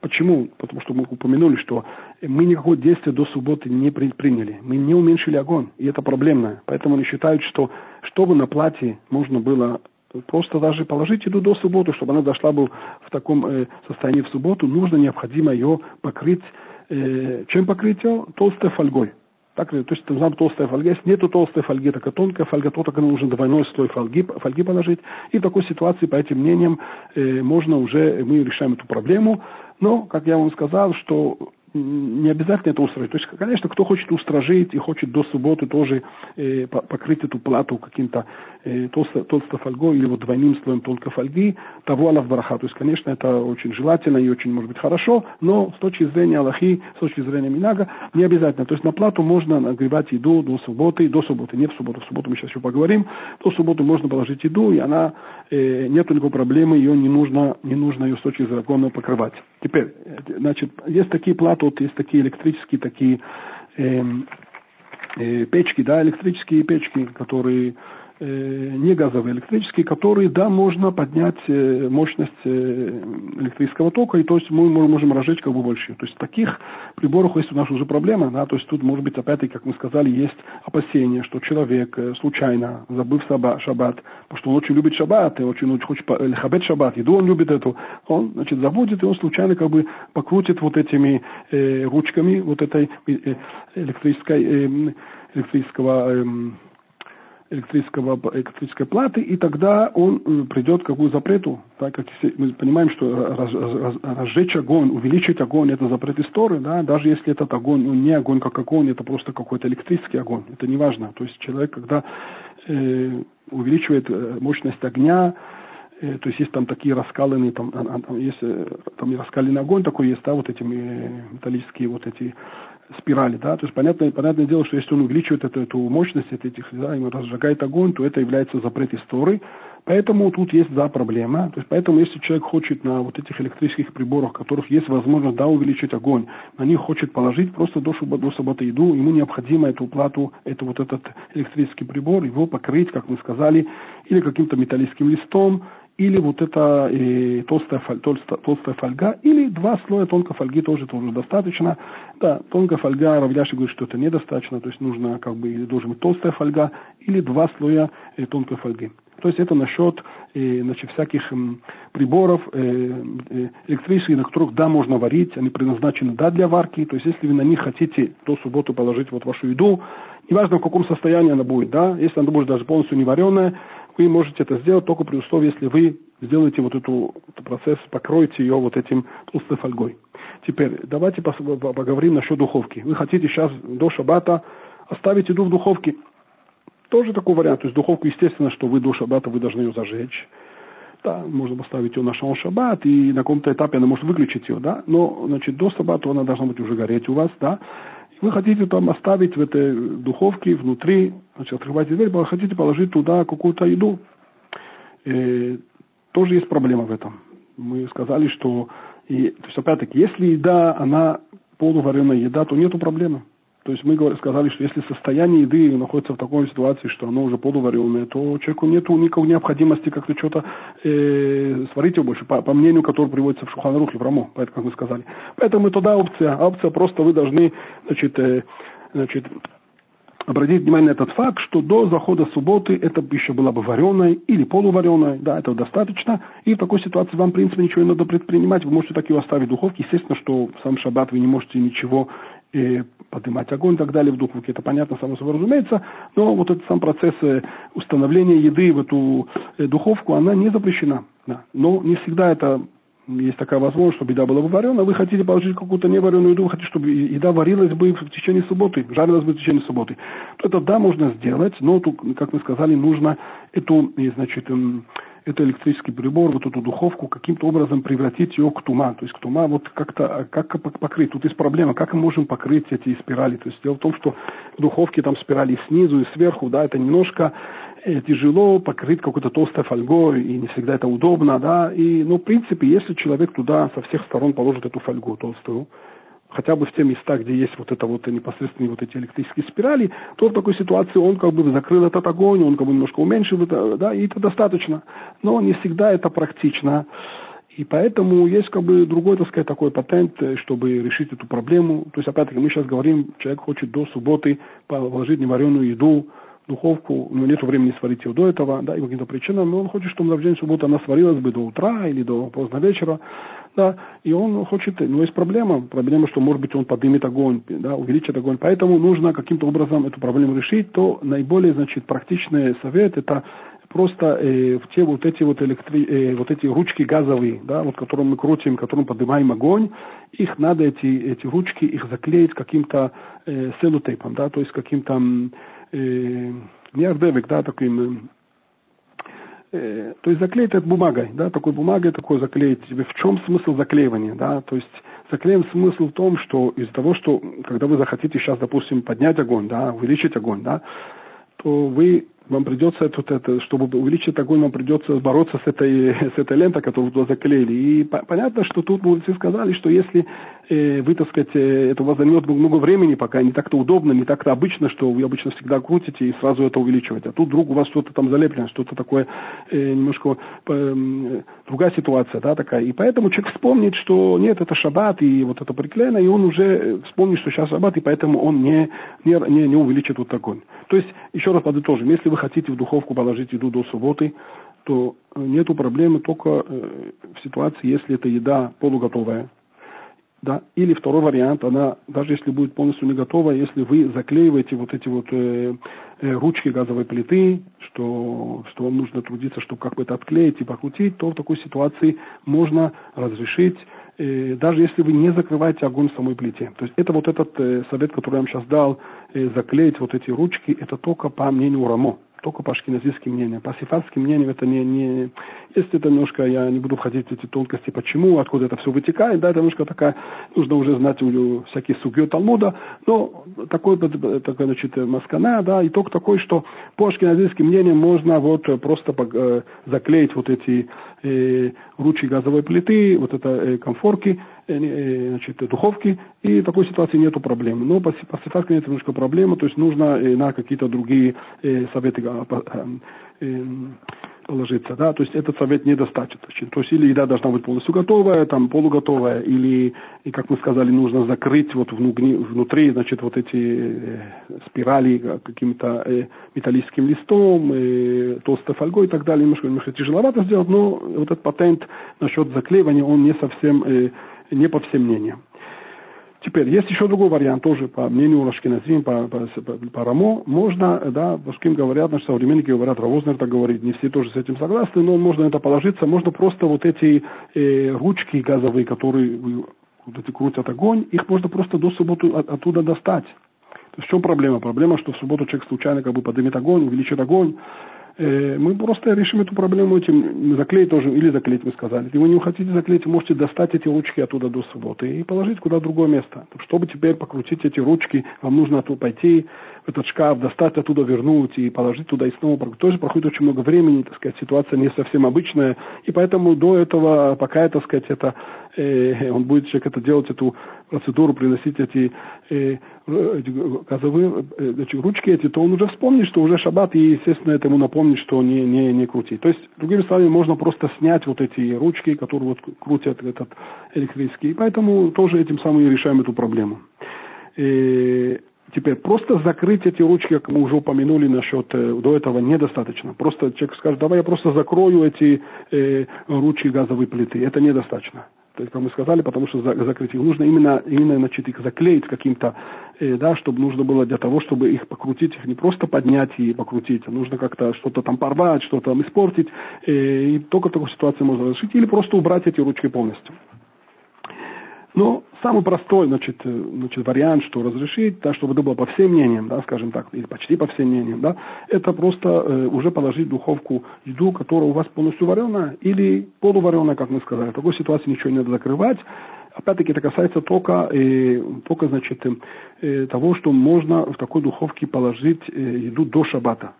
Почему? Потому что мы упомянули, что мы никакого действия до субботы не приняли. Мы не уменьшили огонь, и это проблемно. Поэтому они считают, что чтобы на платье можно было просто даже положить еду до субботы, чтобы она дошла бы в таком э, состоянии в субботу, нужно необходимо ее покрыть. Э, чем покрыть ее? Толстой фольгой. Так, то есть там толстая фольга. Если нету толстой фольги, так тонкая фольга, то только нужно двойной слой фольги, фольги положить. И в такой ситуации, по этим мнениям, э, можно уже, мы решаем эту проблему. Но, как я вам сказал, что не обязательно это устроить. То есть, конечно, кто хочет устражить и хочет до субботы тоже э, покрыть эту плату каким-то э, толсто, толстой фольгой или вот двойным слоем тонкой фольги, того Аллах бараха. То есть, конечно, это очень желательно и очень, может быть, хорошо, но с точки зрения Аллахи, с точки зрения Минага, не обязательно. То есть, на плату можно нагревать еду до субботы, до субботы, не в субботу, в субботу мы сейчас еще поговорим, до субботы можно положить еду, и она, э, нет никакой проблемы, ее не нужно, не нужно ее с точки зрения покрывать. Теперь, э, значит, есть такие платы, тут есть такие электрические такие э, э, печки, да, электрические печки, которые не газовые, электрические, которые, да, можно поднять э, мощность э, электрического тока, и то есть мы можем разжечь как бы больше. То есть таких приборах есть у нас уже проблема, да, то есть тут, может быть, опять-таки, как мы сказали, есть опасение, что человек э, случайно, забыв шаббат, потому что он очень любит шаббат, и очень, очень хочет хабет шаббат, еду он любит эту, он, значит, забудет, и он случайно как бы покрутит вот этими э, ручками вот этой э, электрической, э, электрического э, электрического, электрической платы, и тогда он э, придет к какую запрету. Так как мы понимаем, что раз, раз, разжечь огонь, увеличить огонь – это запрет истории, да, даже если этот огонь, ну, не огонь как огонь, это просто какой-то электрический огонь, это не важно. То есть человек, когда э, увеличивает э, мощность огня, э, то есть есть там такие раскаленные, там, а, а, там есть там раскаленный огонь такой есть, да, вот эти металлические вот эти спирали, да, то есть понятное, понятное дело, что если он увеличивает эту, эту мощность этих, да, ему разжигает огонь, то это является запрет истории, поэтому тут есть, да, проблема, то есть поэтому если человек хочет на вот этих электрических приборах, которых есть возможность, да, увеличить огонь, на них хочет положить просто до, до субботы еду, ему необходимо эту плату, это вот этот электрический прибор, его покрыть, как мы сказали, или каким-то металлическим листом, или вот эта э, толстая, толстая, толстая фольга, или два слоя тонкой фольги тоже, тоже достаточно. Да, тонкая фольга, Равляши говорит, что это недостаточно, то есть нужно как бы, или должен быть толстая фольга, или два слоя э, тонкой фольги. То есть это насчет э, значит, всяких э, приборов э, электрических, на которых, да, можно варить, они предназначены, да, для варки. То есть если вы на них хотите до субботы положить вот вашу еду, неважно в каком состоянии она будет, да, если она будет даже полностью не вареная, вы можете это сделать только при условии, если вы сделаете вот эту, этот процесс, покроете ее вот этим толстой фольгой. Теперь давайте поговорим насчет духовки. Вы хотите сейчас до шаббата оставить еду в духовке. Тоже такой вариант. То есть духовку, естественно, что вы до шаббата вы должны ее зажечь. Да, можно поставить ее на шон шаббат, и на каком-то этапе она может выключить ее, да, но, значит, до шаббата она должна быть уже гореть у вас, да. Вы хотите там оставить в этой духовке внутри, значит, открываете дверь, вы хотите положить туда какую-то еду. И тоже есть проблема в этом. Мы сказали, что, и, то есть опять-таки, если еда, она полувареная еда, то нету проблемы. То есть мы сказали, что если состояние еды находится в такой ситуации, что оно уже полувареное, то человеку нет никакой необходимости как-то что-то э, сварить его больше, по, по мнению, которое приводится в Шуханрухе, в Рамо, поэтому, как мы сказали. Поэтому туда опция. Опция просто вы должны значит, э, значит, обратить внимание на этот факт, что до захода субботы эта пища была бы вареной или полувареной, да, этого достаточно, и в такой ситуации вам, в принципе, ничего не надо предпринимать, вы можете так ее оставить в духовке, естественно, что в сам шаббат вы не можете ничего э, поднимать огонь и так далее в духовке, это понятно, само собой разумеется, но вот этот сам процесс э, установления еды в эту э, духовку, она не запрещена. Да. Но не всегда это есть такая возможность, чтобы еда была варена, вы хотите положить какую-то невареную еду, вы хотите, чтобы еда варилась бы в течение субботы, жарилась бы в течение субботы, то это да, можно сделать, но, как мы сказали, нужно эту, значит, эм, это электрический прибор, вот эту духовку, каким-то образом превратить ее к тума. То есть к тума вот как-то, как покрыть. Тут есть проблема, как мы можем покрыть эти спирали. То есть дело в том, что в духовке там спирали снизу и сверху, да, это немножко э, тяжело покрыть какой-то толстой фольгой, и не всегда это удобно, да, и, ну, в принципе, если человек туда со всех сторон положит эту фольгу толстую, хотя бы в те места, где есть вот это вот непосредственные вот эти электрические спирали, то в такой ситуации он как бы закрыл этот огонь, он как бы немножко уменьшил это, да, и это достаточно. Но не всегда это практично. И поэтому есть как бы другой, так сказать, такой патент, чтобы решить эту проблему. То есть, опять-таки, мы сейчас говорим, человек хочет до субботы положить невареную еду, духовку, у него нет времени сварить ее до этого, да, и по каким-то причинам, но он хочет, чтобы на день субботы она сварилась бы до утра или до поздно вечера, да, и он хочет, но есть проблема, проблема, что, может быть, он поднимет огонь, да, увеличит огонь, поэтому нужно каким-то образом эту проблему решить, то наиболее, значит, практичный совет – это просто э, в те вот эти вот, электри... э, вот эти ручки газовые, да, вот которым мы крутим, которым поднимаем огонь, их надо эти, эти ручки, их заклеить каким-то э, селотейпом, да, то есть каким-то э, не ардевик, да, таким э, то есть заклеить это бумагой, да, такой бумагой такой заклеить. В чем смысл заклеивания, да, то есть заклеим смысл в том, что из-за того, что когда вы захотите сейчас, допустим, поднять огонь, да, увеличить огонь, да, то вы вам придется тут это, чтобы увеличить огонь, вам придется бороться с этой, с этой лентой, которую вы заклеили. И по, понятно, что тут мудрецы сказали, что если э, вы, так сказать, э, это у вас займет много времени, пока не так-то удобно, не так-то обычно, что вы обычно всегда крутите и сразу это увеличиваете. А тут вдруг у вас что-то там залеплено, что-то такое э, немножко э, другая ситуация, да, такая. И поэтому человек вспомнит, что нет, это шаббат, и вот это приклеено, и он уже вспомнит, что сейчас шаббат, и поэтому он не, не, не, не увеличит вот огонь. То есть, еще раз подытожим, если вы хотите в духовку положить еду до субботы, то нету проблемы только э, в ситуации, если это еда полуготовая. Да? Или второй вариант, она, даже если будет полностью не готова, если вы заклеиваете вот эти вот э, э, ручки газовой плиты, что, что вам нужно трудиться, чтобы как бы это отклеить и покрутить, то в такой ситуации можно разрешить, э, даже если вы не закрываете огонь в самой плите. То есть это вот этот э, совет, который я вам сейчас дал, э, заклеить вот эти ручки, это только по мнению Рамо только по ашкеназийским. По сифатским мнениям это не, не... Если это немножко, я не буду входить в эти тонкости, почему, откуда это все вытекает, да, это немножко такая, нужно уже знать у всякие сугьё Талмуда, но такой, такой значит, маскана, да, итог такой, что по ашкеназийским мнениям можно вот просто э, заклеить вот эти э, ручки газовой плиты, вот это э, комфорки, э, э, значит, духовки, и в такой ситуации нету проблем. Но по, по сифатской нет немножко проблемы, то есть нужно на какие-то другие советы ложиться, да, то есть этот совет недостаточен. То есть или еда должна быть полностью готовая, там полуготовая, или, и, как мы сказали, нужно закрыть вот внутри, внутри значит, вот эти э, спирали каким-то э, металлическим листом, э, толстой фольгой и так далее. Немножко, немножко тяжеловато сделать, но вот этот патент насчет заклеивания, он не совсем, не по всем мнениям. Теперь, есть еще другой вариант, тоже по мнению Рашкиназим, по, по, по, Рамо, можно, да, Пашким говорят, наши современники говорят, Равознер так говорит, не все тоже с этим согласны, но можно это положиться, можно просто вот эти э, ручки газовые, которые вот эти крутят огонь, их можно просто до субботы от, оттуда достать. То есть в чем проблема? Проблема, что в субботу человек случайно как бы поднимет огонь, увеличит огонь, мы просто решим эту проблему этим, заклеить тоже, или заклеить, вы сказали. Если вы не хотите заклеить, можете достать эти ручки оттуда до субботы и положить куда другое место. Чтобы теперь покрутить эти ручки, вам нужно оттуда пойти в этот шкаф, достать оттуда, вернуть и положить туда и снова. Тоже проходит очень много времени, так сказать, ситуация не совсем обычная. И поэтому до этого, пока, так сказать, это, э, он будет человек это делать, эту процедуру, приносить эти, э, газовые э, эти ручки эти, то он уже вспомнит, что уже шаббат, и, естественно, это ему напомнит, что не, не, не крутить. То есть, другими словами, можно просто снять вот эти ручки, которые вот крутят этот электрический. И поэтому тоже этим самым решаем эту проблему. Э, Теперь просто закрыть эти ручки, как мы уже упомянули насчет э, до этого, недостаточно. Просто человек скажет, давай я просто закрою эти э, ручки газовой плиты. Это недостаточно. То есть, как мы сказали, потому что за, закрыть их нужно именно, именно значит, их заклеить каким-то, э, да, чтобы нужно было для того, чтобы их покрутить, их не просто поднять и покрутить, а нужно как-то что-то там порвать, что-то там испортить. Э, и только в такой ситуации можно решить. Или просто убрать эти ручки полностью. Но самый простой значит, э, значит, вариант, что разрешить, да, чтобы это было по всем мнениям, да, скажем так, или почти по всем мнениям, да, это просто э, уже положить в духовку еду, которая у вас полностью вареная или полувареная, как мы сказали. В такой ситуации ничего не надо закрывать. Опять-таки это касается только, э, только значит, э, того, что можно в такой духовке положить э, еду до шабата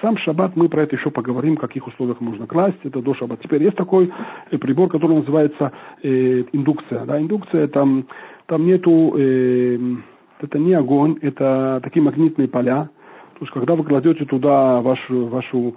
сам шаббат мы про это еще поговорим, в каких условиях можно класть, это до шаббата. Теперь есть такой э, прибор, который называется э, индукция. Да, индукция, там, там нету, э, это не огонь, это такие магнитные поля. То есть, когда вы кладете туда вашу, вашу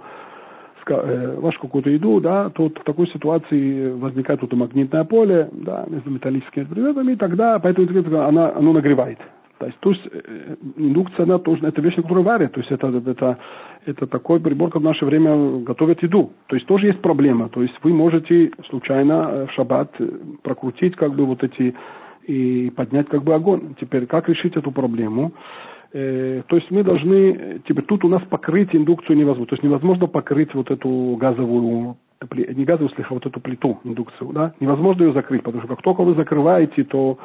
э, вашу какую-то еду, да, то в такой ситуации возникает тут магнитное поле, да, между металлическими предметами, и тогда, поэтому она, оно нагревает. То есть, то есть э, индукция, она тоже, это вещь, которую варят, то есть это, это это такой прибор, как в наше время готовят еду. То есть тоже есть проблема. То есть вы можете случайно э, в шаббат э, прокрутить как бы вот эти и поднять как бы огонь. Теперь как решить эту проблему? Э, то есть мы должны, теперь тут у нас покрыть индукцию невозможно. То есть невозможно покрыть вот эту газовую не газовую, слегка, а вот эту плиту индукцию, да, невозможно ее закрыть, потому что как только вы закрываете, то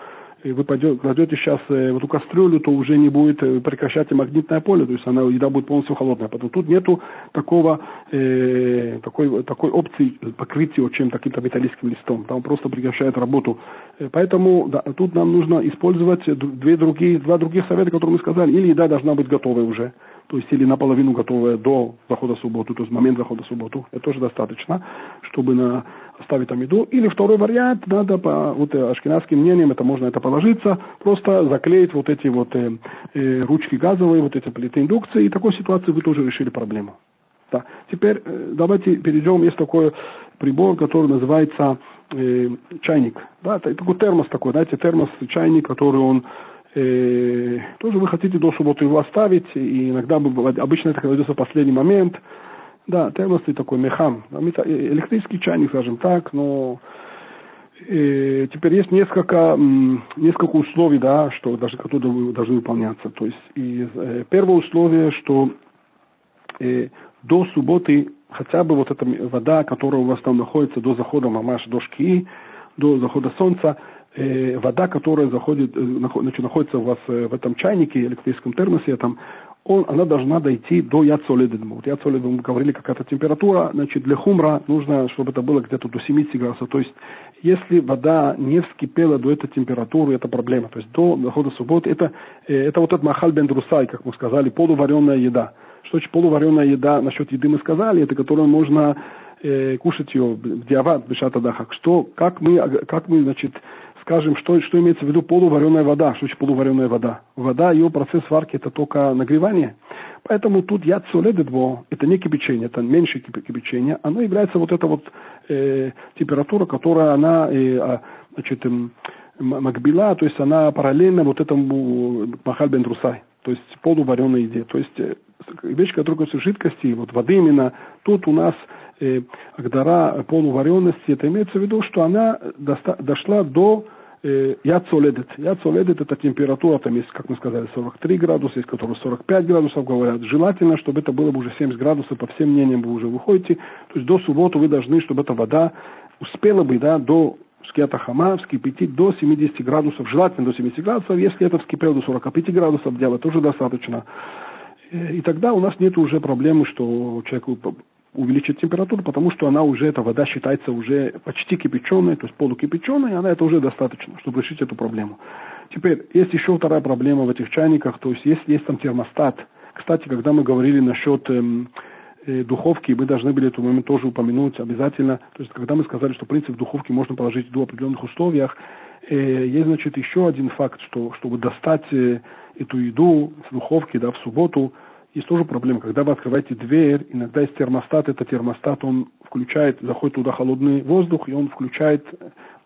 вы кладете сейчас э, в эту кастрюлю, то уже не будет э, прекращать магнитное поле, то есть она, еда будет полностью холодная. Поэтому тут нету такого, э, такой, такой опции покрытия чем-то каким-то металлическим листом. Там просто прекращает работу. Э, поэтому да, тут нам нужно использовать две другие, два других совета, которые мы сказали. Или еда должна быть готовой уже. то есть или наполовину готовое до захода субботу, то есть момент захода субботу, это тоже достаточно, чтобы на, оставить там еду. Или второй вариант, надо по вот, э, ашкенадским мнениям, это можно это положиться, просто заклеить вот эти вот э, э, ручки газовые, вот эти плиты индукции, и такой ситуации вы тоже решили проблему. Да. Теперь э, давайте перейдем, есть такой прибор, который называется э, чайник. Да, это такой термос такой, знаете, термос, чайник, который он э, тоже вы хотите до субботы его оставить, и иногда обычно это кладется в последний момент. Да, термос и такой мехам, электрический чайник, скажем так, но э, теперь есть несколько, несколько условий, да, что даже которые должны выполняться. То есть и, э, первое условие, что э, до субботы хотя бы вот эта вода, которая у вас там находится до захода мамаш, до шки, до захода солнца, э, вода, которая заходит, э, значит, находится у вас в этом чайнике, электрическом термосе, там, он, она должна дойти до яцоледедма мы говорили, какая-то температура, значит, для хумра нужно, чтобы это было где-то до 70 градусов. То есть, если вода не вскипела до этой температуры, это проблема. То есть, до захода субботы, это, э, это вот этот махаль бен как мы сказали, полувареная еда. Что значит полувареная еда? Насчет еды мы сказали, это которую можно э, кушать ее в диават, бешата дахак. Что, как мы, как мы, значит, скажем, что, что имеется в виду полувареная вода? Что значит полувареная вода? Вода, ее процесс варки это только нагревание. Поэтому тут яд соледедво, это не кипячение, это меньше кипячение, оно является вот эта вот э, температура, которая она, э, а, значит, э, макбила, то есть она параллельна вот этому махаль бен то есть полувареной еде. То есть э, вещь, которая касается жидкости, вот воды именно, тут у нас э, Агдара полуваренности, это имеется в виду, что она доста, дошла до э, яд соледет. Яд это температура, там есть, как мы сказали, 43 градуса, есть которые 45 градусов говорят. Желательно, чтобы это было бы уже 70 градусов, по всем мнениям вы уже выходите. То есть до субботы вы должны, чтобы эта вода успела бы да, до скета хама вскипятить до 70 градусов, желательно до 70 градусов, если это вскипело до 45 градусов, делать тоже достаточно. Э, и тогда у нас нет уже проблемы, что человек увеличит температуру, потому что она уже, эта вода считается уже почти кипяченой, то есть полукипяченой, и она это уже достаточно, чтобы решить эту проблему. Теперь, есть еще вторая проблема в этих чайниках, то есть если есть там термостат. Кстати, когда мы говорили насчет эм, э, духовки, мы должны были этот момент тоже упомянуть обязательно. То есть, когда мы сказали, что, в принципе, в духовке можно положить до определенных условиях, э, есть, значит, еще один факт, что чтобы достать э, эту еду с духовки, да, в субботу, есть тоже проблема. Когда вы открываете дверь, иногда есть термостат, это термостат, он включает, заходит туда холодный воздух, и он включает,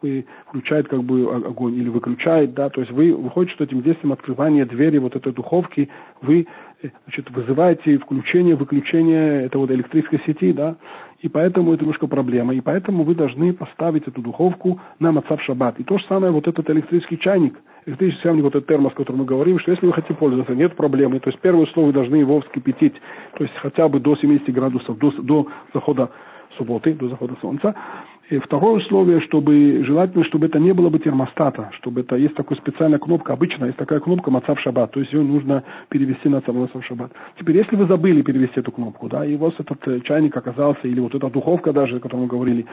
и включает как бы огонь или выключает, да, то есть вы выходите, что этим действием открывания двери вот этой духовки вы э, значит, вызываете включение, выключение этой вот электрической сети, да, и поэтому это немножко проблема. И поэтому вы должны поставить эту духовку на мацав шаббат. И то же самое вот этот электрический чайник, электрический чайник, вот этот термос, о котором мы говорим, что если вы хотите пользоваться, нет проблемы. То есть первое условие вы должны его вскипятить, то есть хотя бы до 70 градусов, до, до захода субботы, до захода солнца. И второе условие, чтобы желательно, чтобы это не было бы термостата, чтобы это есть такая специальная кнопка, обычно есть такая кнопка Мацав Шаббат, то есть ее нужно перевести на Мацав Шаббат. Теперь, если вы забыли перевести эту кнопку, да, и у вас этот э, чайник оказался, или вот эта духовка даже, о которой мы говорили,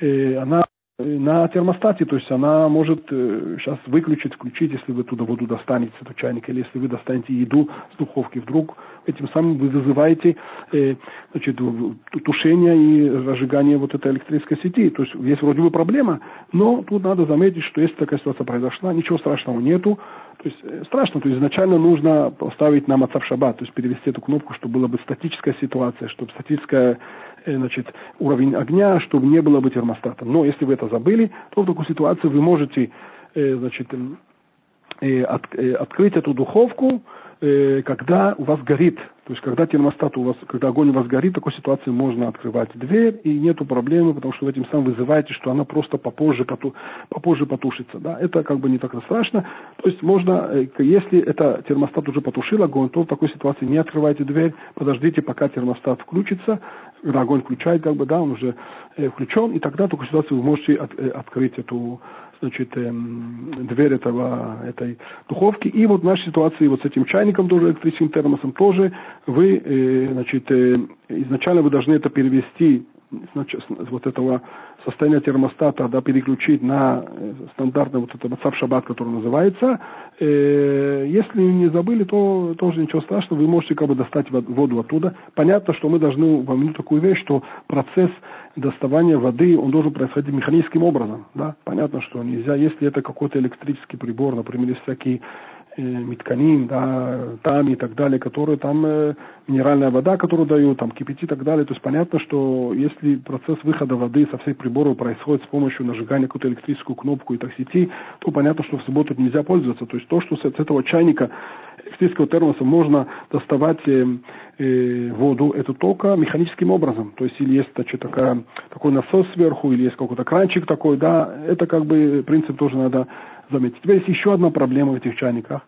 э, она на термостате, то есть она может э, сейчас выключить, включить, если вы туда воду достанете, этот чайник, или если вы достанете еду с духовки, вдруг этим самым вы вызываете э, значит, тушение и разжигание вот этой электрической сети. То есть есть вроде бы проблема, но тут надо заметить, что если такая ситуация произошла, ничего страшного нету. То есть э, страшно, то есть изначально нужно поставить на Мацав Шаббат, то есть перевести эту кнопку, чтобы была бы статическая ситуация, чтобы статическая Э, значит, уровень огня, чтобы не было бы термостата. Но если вы это забыли, то в такой ситуации вы можете э, значит, э, открыть эту духовку, когда у вас горит, то есть когда термостат у вас, когда огонь у вас горит, в такой ситуации можно открывать дверь и нету проблемы, потому что вы этим самым вызываете, что она просто попозже, поту, попозже потушится. Да? Это как бы не так страшно. То есть можно, если это термостат уже потушил огонь, то в такой ситуации не открывайте дверь, подождите, пока термостат включится, когда огонь включает, как бы, да, он уже э, включен, и тогда только ситуации вы можете от, э, открыть эту значит, э, дверь этого, этой духовки. И вот в нашей ситуации вот с этим чайником тоже, электрическим термосом тоже, вы, э, значит, э, изначально вы должны это перевести значит, вот этого состояния термостата да, переключить на э, стандартный вот этот WhatsApp шаббат, который называется. Э, если не забыли, то тоже ничего страшного, вы можете как бы достать воду оттуда. Понятно, что мы должны упомянуть такую вещь, что процесс доставания воды, он должен происходить механическим образом. Да? Понятно, что нельзя, если это какой-то электрический прибор, например, есть всякие э, Митканин, да, там и так далее, которые там э, минеральная вода, которую дают, там кипятит и так далее. То есть понятно, что если процесс выхода воды со всех приборов происходит с помощью нажигания какую-то электрическую кнопку и так сети, то понятно, что в субботу нельзя пользоваться. То есть то, что с, с этого чайника электрического термоса можно доставать э, э, воду, это только механическим образом. То есть или есть значит, такая, такой насос сверху, или есть какой-то кранчик такой, да, это как бы принцип тоже надо заметить. Теперь есть еще одна проблема в этих чайниках.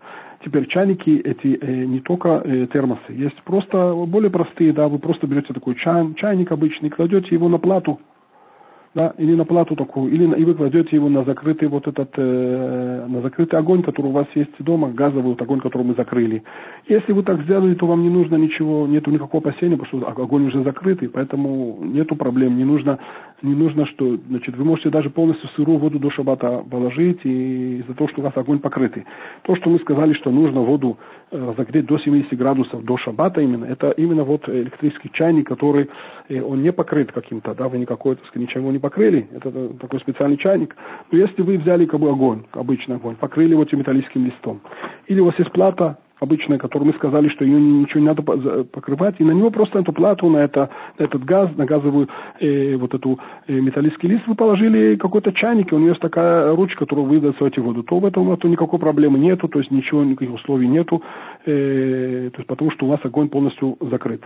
Теперь чайники эти э, не только э, термосы, есть просто более простые, да, вы просто берете такой чай, чайник обычный, кладете его на плату, да, или на плату такую, или и вы кладете его на закрытый вот этот, э, на закрытый огонь, который у вас есть дома, газовый вот огонь, который мы закрыли. Если вы так сделали, то вам не нужно ничего, нету никакого опасения, потому что огонь уже закрытый, поэтому нету проблем, не нужно, не нужно, что, значит, вы можете даже полностью сырую воду до шабата положить, и из-за того, что у вас огонь покрытый. То, что мы сказали, что нужно воду разогреть до 70 градусов до шабата именно, это именно вот электрический чайник, который, э, он не покрыт каким-то, да, вы никакой, так сказать, ничего не покрыли, это такой специальный чайник. Но если вы взяли как бы огонь, обычный огонь, покрыли его металлическим листом, или у вас есть плата, обычная, которую мы сказали, что ее ничего не надо покрывать, и на него просто эту плату, на, это, на этот газ, на газовую э, вот эту э, металлический лист вы положили какой-то чайник, и у нее есть такая ручка, которую вы достаете воду, то в этом то никакой проблемы нету, то есть ничего, никаких условий нету, э, то есть потому что у вас огонь полностью закрыт.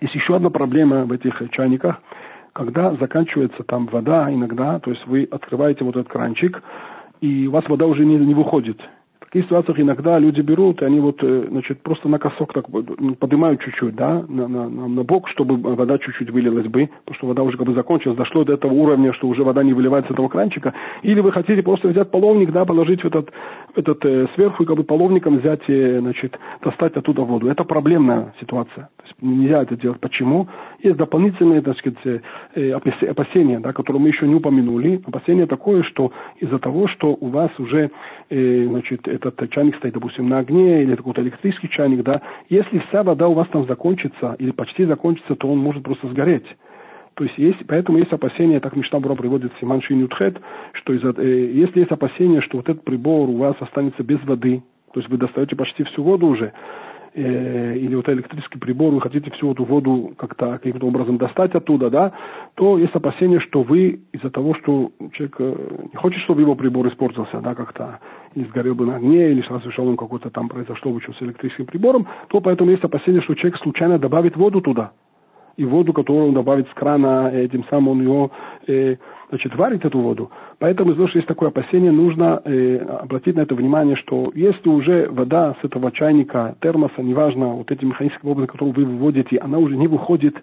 Есть еще одна проблема в этих чайниках, когда заканчивается там вода иногда, то есть вы открываете вот этот кранчик, и у вас вода уже не, не выходит таких ситуациях иногда люди берут, и они вот, э, значит, просто на косок так ну, поднимают чуть-чуть, да, на, на, на бок, чтобы вода чуть-чуть вылилась бы, потому что вода уже как бы закончилась, дошло до этого уровня, что уже вода не выливается с этого кранчика. Или вы хотите просто взять половник, да, положить в этот, этот э, сверху и как бы половником взять, э, значит, достать оттуда воду. Это проблемная ситуация. То есть нельзя это делать. Почему? Есть дополнительные, так сказать, э, опасения, да, которые мы еще не упомянули. Опасение такое, что из-за того, что у вас уже, э, значит, этот чайник стоит, допустим, на огне, или какой-то электрический чайник, да, если вся вода у вас там закончится, или почти закончится, то он может просто сгореть. То есть, есть поэтому есть опасения, так Мишнабура приводит Симан Шинютхет, что из э, если есть опасения, что вот этот прибор у вас останется без воды, то есть вы достаете почти всю воду уже, э, или вот электрический прибор, вы хотите всю эту воду как-то каким-то образом достать оттуда, да, то есть опасение, что вы из-за того, что человек э, не хочет, чтобы его прибор испортился, да, как-то, или сгорел бы на огне, или шел он какой-то там произошло бы с электрическим прибором, то поэтому есть опасение, что человек случайно добавит воду туда. И воду, которую он добавит с крана, этим самым он ее, э, значит, варит эту воду. Поэтому, из-за того, что есть такое опасение, нужно э, обратить на это внимание, что если уже вода с этого чайника, термоса, неважно, вот этим механическим образом, который вы выводите, она уже не выходит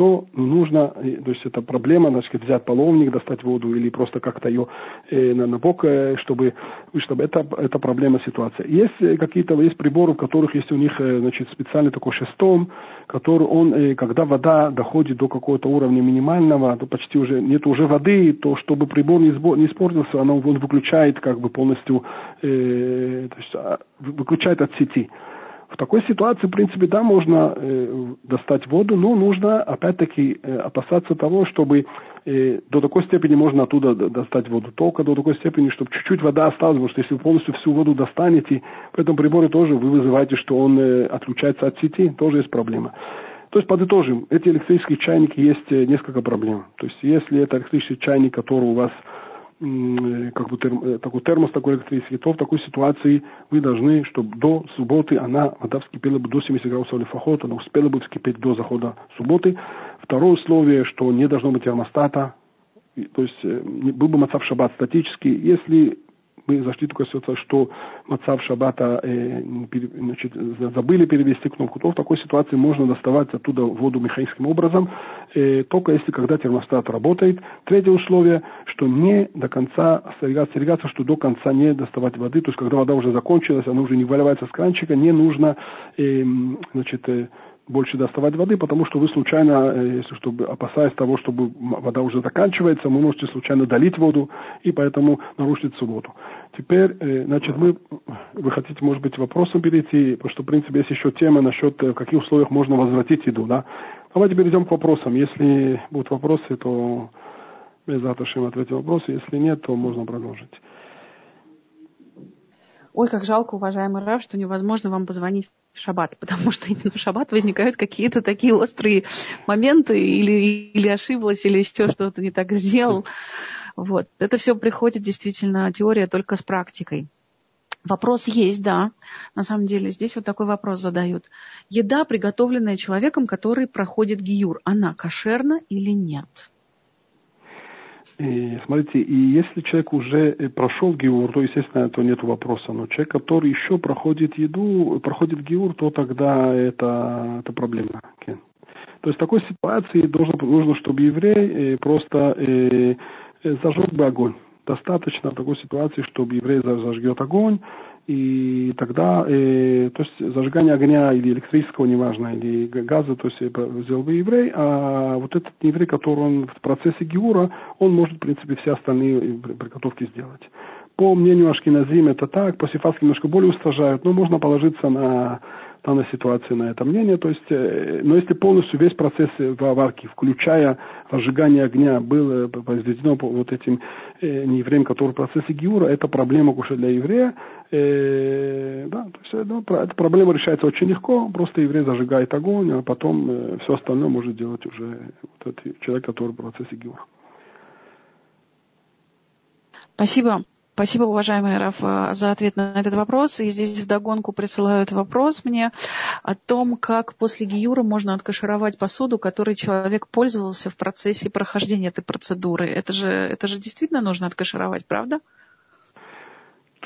то не нужно, э, то есть это проблема, значит, взять половник, достать воду или просто как-то ее э, на, на бок, э, чтобы, чтобы это, это проблема ситуация. Есть э, какие-то, есть приборы, в которых есть у них, значит, специальный такой шестом, который он, когда вода доходит до какого-то уровня минимального, то почти уже нет уже воды, то чтобы прибор не, сбо, не испортился, он, он выключает как бы полностью, э, то есть а, выключает от сети. В такой ситуации, в принципе, да, можно э, достать воду, но нужно, опять-таки, э, опасаться того, чтобы э, до такой степени можно оттуда достать воду, только до такой степени, чтобы чуть-чуть вода осталась, потому что если вы полностью всю воду достанете, в этом приборе тоже вы вызываете, что он э, отключается от сети, тоже есть проблема. То есть подытожим, эти электрические чайники есть э, несколько проблем. То есть если это электрический чайник, который у вас как бы терм, э, такой термос такой электрический, то в такой ситуации вы должны, чтобы до субботы она, вода вскипела бы до 70 градусов лефахот, она успела бы вскипеть до захода субботы. Второе условие, что не должно быть термостата, то есть э, был бы мацав шаббат статический. Если мы зашли такой ситуации, что Мацав Шабата э, значит, забыли перевести кнопку, то в такой ситуации можно доставать оттуда воду механическим образом, э, только если когда термостат работает. Третье условие, что не до конца остерегаться, остерегаться, что до конца не доставать воды, то есть когда вода уже закончилась, она уже не выливается с кранчика, не нужно э, значит, э, больше доставать воды, потому что вы случайно, э, если чтобы опасаясь того, чтобы вода уже заканчивается, вы можете случайно долить воду и поэтому нарушить субботу. Теперь, э, значит, мы, вы хотите, может быть, вопросом перейти, потому что, в принципе, есть еще тема насчет, в каких условиях можно возвратить еду, да. Давайте перейдем к вопросам. Если будут вопросы, то без Аташим ответим вопросы. Если нет, то можно продолжить. Ой, как жалко, уважаемый Рав, что невозможно вам позвонить в шаббат, потому что именно в шаббат возникают какие-то такие острые моменты, или, или ошиблась, или еще что-то не так сделал. Вот. Это все приходит действительно, теория только с практикой. Вопрос есть, да. На самом деле здесь вот такой вопрос задают. Еда, приготовленная человеком, который проходит гиюр, она кошерна или нет? Смотрите, и если человек уже э, прошел гиур, то, естественно, то нет вопроса. Но человек, который еще проходит еду, проходит гиур, то тогда это, это проблема. Okay. То есть в такой ситуации должно, нужно, чтобы еврей э, просто э, э, зажег бы огонь. Достаточно в такой ситуации, чтобы еврей зажгет огонь, и тогда, э, то есть зажигание огня или электрического, неважно, или газа, то есть сделал бы еврей, а вот этот еврей, который он в процессе гиура, он может, в принципе, все остальные э, приготовки сделать. По мнению Ашкиназим это так, по сифатски немножко более устражают, но можно положиться на данной ситуации на это мнение. То есть, э, но если полностью весь процесс варки, включая разжигание огня, было произведено вот этим э, неевреем, который в процессе гиура, это проблема уже для еврея. Э, да, то есть, ну, эта проблема решается очень легко, просто еврей зажигает огонь, а потом э, все остальное может делать уже вот этот человек, который в процессе гиура. Спасибо. Спасибо, уважаемый Раф, за ответ на этот вопрос. И здесь вдогонку присылают вопрос мне о том, как после гиюра можно откашировать посуду, которой человек пользовался в процессе прохождения этой процедуры. Это же, это же действительно нужно откашировать, правда?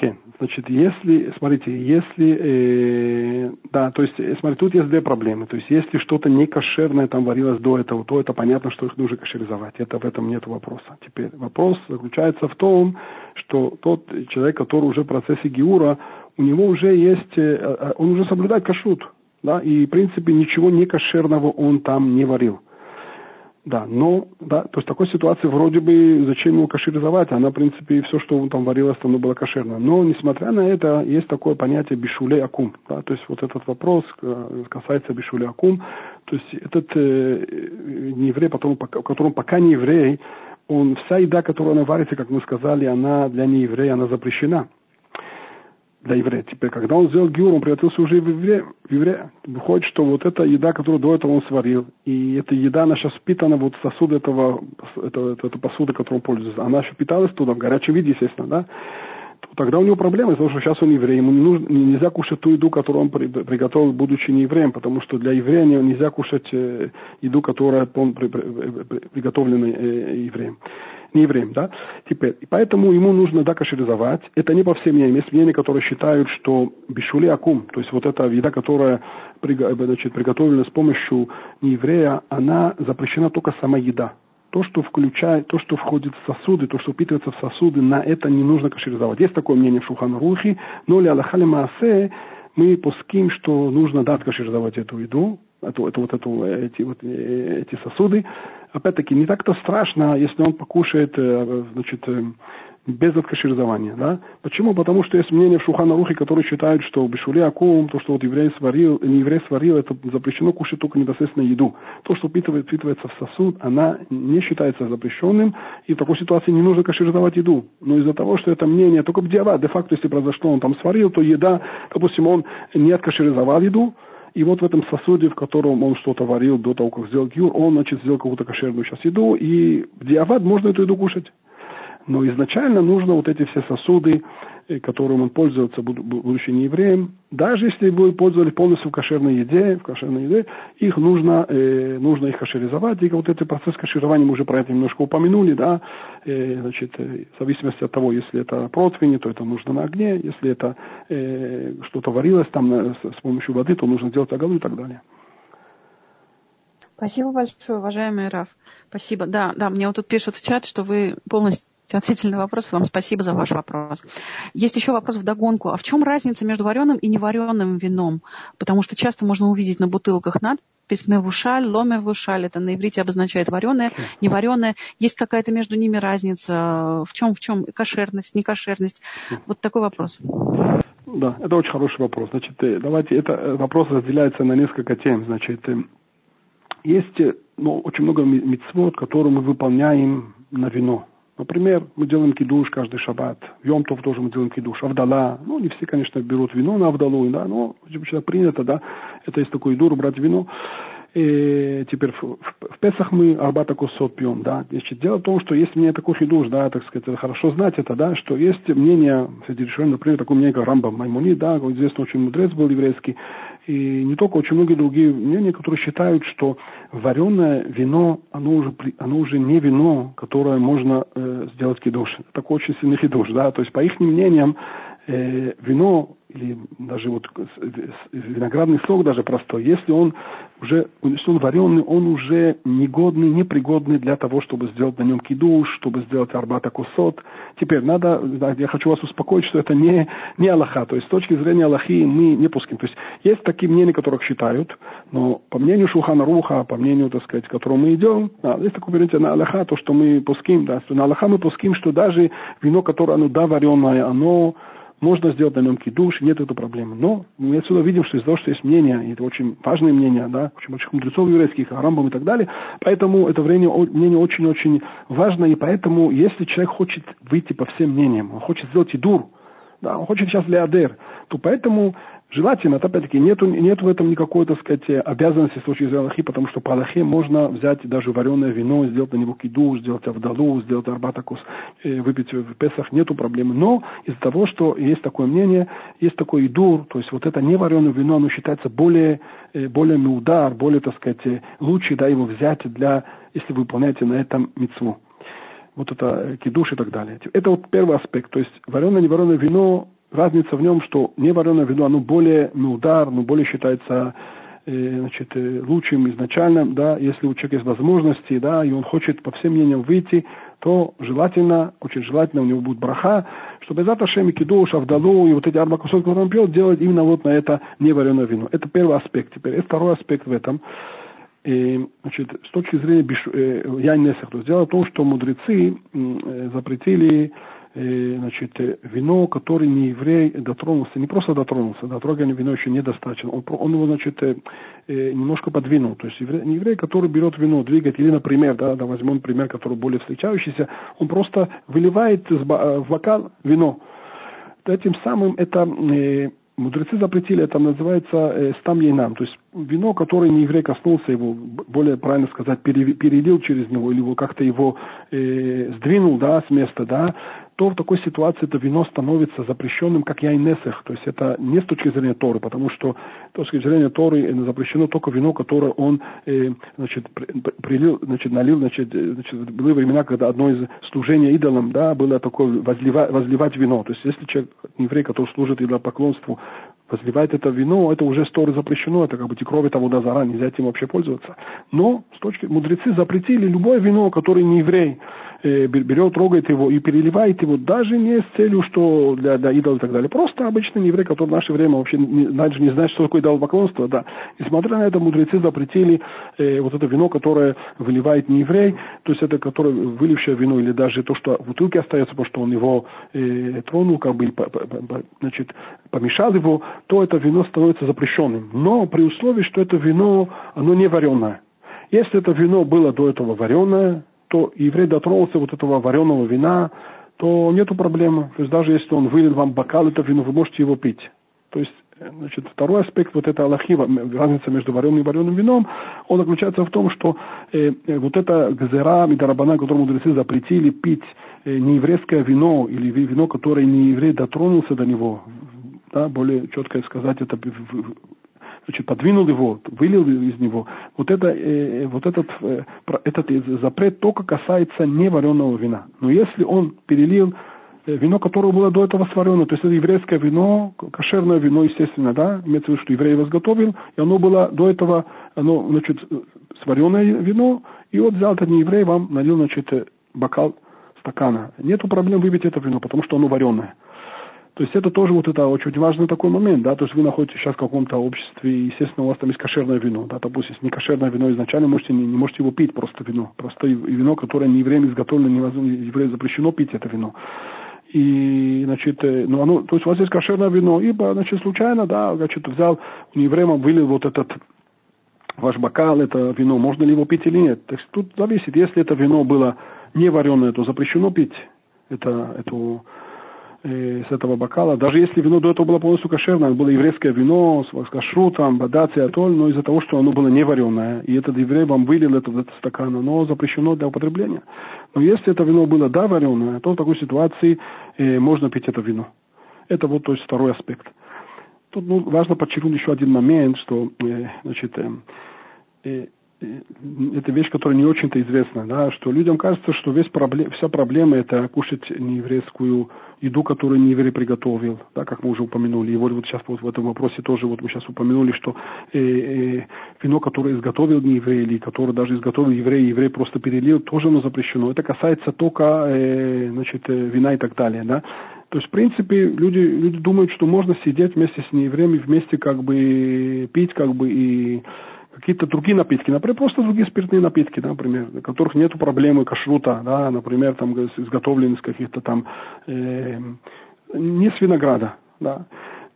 Okay. Значит, если, смотрите, если, э, да, то есть, э, смотрите, тут есть две проблемы. То есть, если что-то не кошерное там варилось до этого, то это понятно, что их нужно кошеризовать. Это в этом нет вопроса. Теперь вопрос заключается в том, что тот человек, который уже в процессе гиура, у него уже есть, э, э, он уже соблюдает кашрут, да, и, в принципе, ничего не кошерного он там не варил. Да, но, да, то есть такой ситуации вроде бы зачем его кашеризовать, она, в принципе, все, что он там варилось, оно было кошерно. Но, несмотря на это, есть такое понятие бишулей акум, да, то есть вот этот вопрос э, касается бишулей акум, то есть этот э, не еврей, потом, которому пока не еврей, он, вся еда, которая она варится, как мы сказали, она для нееврея, она запрещена для еврея. Теперь, когда он сделал гиур, он превратился уже в еврея, в еврея. Выходит, что вот эта еда, которую до этого он сварил, и эта еда, она сейчас впитана вот в сосуд этого, это, это, это посуда, которой он пользуется. Она еще питалась туда, в горячем виде, естественно, да? Тогда у него проблемы, потому что сейчас он еврей, ему не нужно, нельзя кушать ту еду, которую он при, приготовил, будучи не евреем, потому что для еврея нельзя кушать э, еду, которая приготовлена э, евреем не евреем, да? Теперь, и поэтому ему нужно да, кашеризовать. Это не по всем мнениям. Есть мнения, которые считают, что бишули акум, то есть вот эта еда, которая значит, приготовлена с помощью нееврея, она запрещена только сама еда. То, что включает, то, что входит в сосуды, то, что впитывается в сосуды, на это не нужно кашеризовать. Есть такое мнение в Шуханрухе, но ли Аллахали Маасе мы пуским, что нужно да, кашеризовать эту еду, эту, эту, вот эту, эти, вот, э, эти сосуды, опять-таки, не так-то страшно, если он покушает, э, значит, э, без откаширизования. Да? Почему? Потому что есть мнение в Шухана-Рухе, которые считают, что бешуле акум, то, что вот еврей сварил, не еврей сварил, это запрещено кушать только непосредственно еду. То, что впитывает, впитывается в сосуд, она не считается запрещенным, и в такой ситуации не нужно каширизовать еду. Но из-за того, что это мнение, только в диава, де-факто, если произошло, он там сварил, то еда, допустим, он не откаширизовал еду, и вот в этом сосуде, в котором он что-то варил до того, как сделал гюр, он, значит, сделал какую-то кошерную сейчас еду, и в диават можно эту еду кушать. Но изначально нужно вот эти все сосуды которым он пользуется, будучи не евреем, даже если вы пользовались полностью в кошерной еде, в кошерной еде, их нужно, э, нужно их кашеризовать. И вот этот процесс каширования, мы уже про это немножко упомянули, да, э, значит, э, в зависимости от того, если это противень, то это нужно на огне, если это э, что-то варилось там на, с, с помощью воды, то нужно делать оголу и так далее. Спасибо большое, уважаемый Раф. Спасибо. Да, да, мне вот тут пишут в чат, что вы полностью Ответительный вопрос. Вам спасибо за ваш вопрос. Есть еще вопрос в догонку. А в чем разница между вареным и невареным вином? Потому что часто можно увидеть на бутылках надпись письме в ушаль, ломе в ушаль, это на иврите обозначает вареное, не вареное. Есть какая-то между ними разница? В чем, в чем кошерность, некошерность? Вот такой вопрос. Да, это очень хороший вопрос. Значит, э, давайте, это э, вопрос разделяется на несколько тем. Значит, э, есть ну, очень много митцвот, которые мы выполняем на вино. Например, мы делаем кидуш каждый шаббат. В Йомтов тоже мы делаем кидуш. Авдала. Ну, не все, конечно, берут вино на Авдалу, да, но вообще принято, да. Это есть такой дур брать вино. И теперь в, в, в Песах мы Арбата Кусот пьем, да. Значит, дело в том, что есть мнение такой хидуш, да, так сказать, хорошо знать это, да, что есть мнение, среди решений, например, такое мнение, как Рамба Маймони, да, известный очень мудрец был еврейский, и не только, очень многие другие мнения, которые считают, что вареное вино, оно уже, оно уже не вино, которое можно э, сделать кидуш. Это такой очень сильный кидуш, да. То есть, по их мнениям, э, вино или даже вот виноградный сок даже простой, если он уже, если он вареный, он уже негодный, непригодный для того, чтобы сделать на нем кидуш, чтобы сделать арбата кусот. Теперь надо, я хочу вас успокоить, что это не, не Аллаха, то есть с точки зрения Аллахи мы не пуским. То есть есть такие мнения, которых считают, но по мнению Шухана Руха, по мнению, так сказать, к которому мы идем, да, есть такое понятие на Аллаха, то, что мы пуским, да, на Аллаха мы пуским, что даже вино, которое, оно, да, вареное, оно можно сделать на нем кидуш, нет этой проблемы. Но мы отсюда видим, что из-за того, что есть мнение, и это очень важное мнение, да, очень больших мудрецов еврейских, Арамбам и так далее, поэтому это мнение, мнение очень-очень важно, и поэтому, если человек хочет выйти по всем мнениям, он хочет сделать идур, да, он хочет сейчас леадер, то поэтому Желательно, опять-таки, нет, нет в этом никакой, так сказать, обязанности с точки зрения Аллахи, потому что по Аллахе можно взять даже вареное вино, сделать на него киду, сделать авдалу, сделать арбатакус, э, выпить в Песах, нету проблемы. Но из-за того, что есть такое мнение, есть такой идур, то есть вот это не вареное вино, оно считается более, э, более удар, более, так сказать, лучше да, его взять для, если вы выполняете на этом мецву вот это кидуш и так далее. Это вот первый аспект. То есть вареное, не вареное вино разница в нем, что не вареное вино, оно более удар, оно более считается э, значит, э, лучшим изначально, да, если у человека есть возможности, да, и он хочет по всем мнениям выйти, то желательно, очень желательно у него будет браха, чтобы за Ташем и Кидуш, Авдалу и вот эти арба кусок, которые он пьет, делать именно вот на это невареное вино. Это первый аспект. Теперь есть второй аспект в этом. И, значит, с точки зрения биш, э, Янесах, то есть дело в том, что мудрецы э, запретили значит, э, вино, который не еврей дотронулся, не просто дотронулся, до вино еще недостаточно, он, он его, значит, э, немножко подвинул. То есть еврей, не еврей, который берет вино, двигает, или, например, да, да, возьмем пример, который более встречающийся, он просто выливает в бокал вино. Этим самым это Мудрецы запретили, это называется э, стам ейнам, то есть вино, которое не еврей коснулся его, более правильно сказать, перелил через него, или его как-то его э, сдвинул, да, с места, да, то в такой ситуации это вино становится запрещенным, как яйнесех. То есть это не с точки зрения Торы, потому что с точки зрения Торы э, запрещено только вино, которое он э, значит, прилил, значит, налил. Значит, э, значит, были времена, когда одно из служений идолам да, было такое возливать, возливать вино. То есть если человек, еврей, который служит идолопоклонству, возливает это вино, это уже с Торы запрещено, это как бы кровь это вода зара, нельзя этим вообще пользоваться. Но с точки мудрецы запретили любое вино, которое не еврей, берет, трогает его и переливает его даже не с целью, что для, для идола и так далее. Просто обычный еврей, который в наше время вообще не, даже не знает, что такое идолопоклонство, да. Несмотря на это, мудрецы запретили э, вот это вино, которое выливает не еврей, то есть это которое вылившее вино, или даже то, что в бутылке остается, потому что он его э, тронул, как бы, по, по, по, значит, помешал его, то это вино становится запрещенным. Но при условии, что это вино, оно не вареное. Если это вино было до этого вареное, что еврей дотронулся вот этого вареного вина, то нету проблемы. То есть даже если он вылил вам бокал это вино, вы можете его пить. То есть э, Значит, второй аспект вот этой аллахи, разница между вареным и вареным вином, он заключается в том, что э, э вот это гзера и дарабана, которому мудрецы запретили пить э, нееврейское вино или вино, которое не еврей дотронулся до него, да, более четко сказать, это значит, подвинул его, вылил из него. Вот, это, э, вот этот, э, этот запрет только касается невареного вина. Но если он перелил э, вино, которое было до этого сварено, то есть это еврейское вино, кошерное вино, естественно, да, имеется в виду, что еврей его изготовил, и оно было до этого, оно, значит, сваренное вино, и вот взял этот еврей, вам налил, значит, бокал стакана. Нету проблем выпить это вино, потому что оно вареное. То есть это тоже вот это очень важный такой момент, да, то есть вы находитесь сейчас в каком-то обществе, и, естественно, у вас там есть кошерное вино, да, допустим, если не кошерное вино изначально, можете, не, не можете его пить, просто вино, просто вино, которое не евреем изготовлено, невозможно, еврею запрещено пить это вино. И, значит, э, ну, оно, то есть у вас есть кошерное вино, ибо, значит, случайно, да, значит, взял, у еврея вылил вот этот ваш бокал, это вино, можно ли его пить или нет. То есть тут зависит, если это вино было не вареное, то запрещено пить это, эту э, с этого бокала. Даже если вино до этого было полностью кошерное, было еврейское вино с, с кашрутом, бадац и атоль, но из-за того, что оно было не вареное, и этот еврей вам вылил это в этот стакан, оно запрещено для употребления. Но если это вино было да вареное, то в такой ситуации э, можно пить это вино. Это вот то есть второй аспект. Тут ну, важно подчеркнуть еще один момент, что э, значит, э, э, это вещь, которая не очень-то известна, да, что людям кажется, что весь проблем, вся проблема это кушать нееврейскую еду, которую не еврей приготовил, да, как мы уже упомянули. И вот, вот сейчас вот в этом вопросе тоже вот мы сейчас упомянули, что э, э, вино, которое изготовил не еврей, или которое даже изготовил еврей, еврей просто перелил, тоже оно запрещено. Это касается только э, значит, э, вина и так далее. Да. То есть, в принципе, люди, люди думают, что можно сидеть вместе с неевреями, вместе как бы пить, как бы и какие-то другие напитки, например, просто другие спиртные напитки, например, у которых нет проблемы кашрута, да, например, там изготовлены из каких-то там, э, не с винограда, да,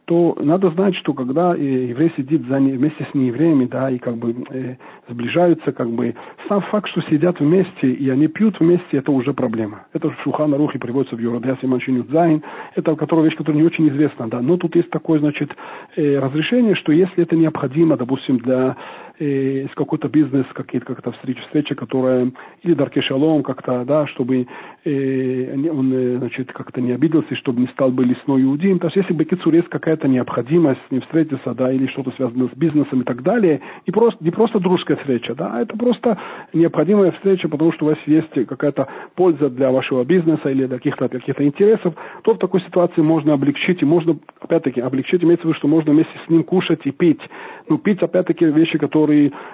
то надо знать, что когда э, еврей сидит за, вместе с неевреями, да, и как бы э, сближаются, как бы, сам факт, что сидят вместе и они пьют вместе, это уже проблема. Это в Шухана Рухе приводится в Юрадясе Маншинют Зайн, это которая вещь, которая не очень известна, да, но тут есть такое, значит, э, разрешение, что если это необходимо, допустим, для э, с какой-то бизнес, какие-то как-то встречи, встреча, которая, или Дарке Шалом как-то, да, чтобы э, он, э, значит, как-то не обиделся, чтобы не стал бы лесной иудеем. То есть, если бы Кицур есть какая-то необходимость не встретиться, да, или что-то связано с бизнесом и так далее, не просто, не просто дружеская встреча, да, а это просто необходимая встреча, потому что у вас есть какая-то польза для вашего бизнеса или для каких-то каких интересов, то в такой ситуации можно облегчить, и можно, опять-таки, облегчить, имеется в виду, что можно вместе с ним кушать и пить. Ну, пить, опять-таки, вещи, которые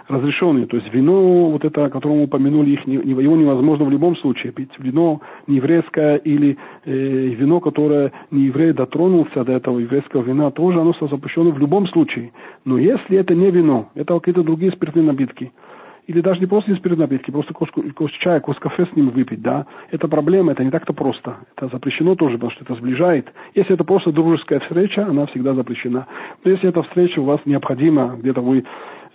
разрешенные. То есть вино, вот это, о котором мы упомянули, их не, его невозможно в любом случае пить. Вино нееврейское или э, вино, которое не еврей дотронулся до этого еврейского вина, тоже оно запрещено в любом случае. Но если это не вино, это какие-то другие спиртные напитки, или даже не просто не спиртные напитки, просто кос, כוס чая, כוס קפה с ним выпить, да, это проблема, это не так-то просто. Это запрещено тоже, потому что это сближает. Если это просто дружеская встреча, она всегда запрещена. Но если эта встреча у вас необходима, где-то вы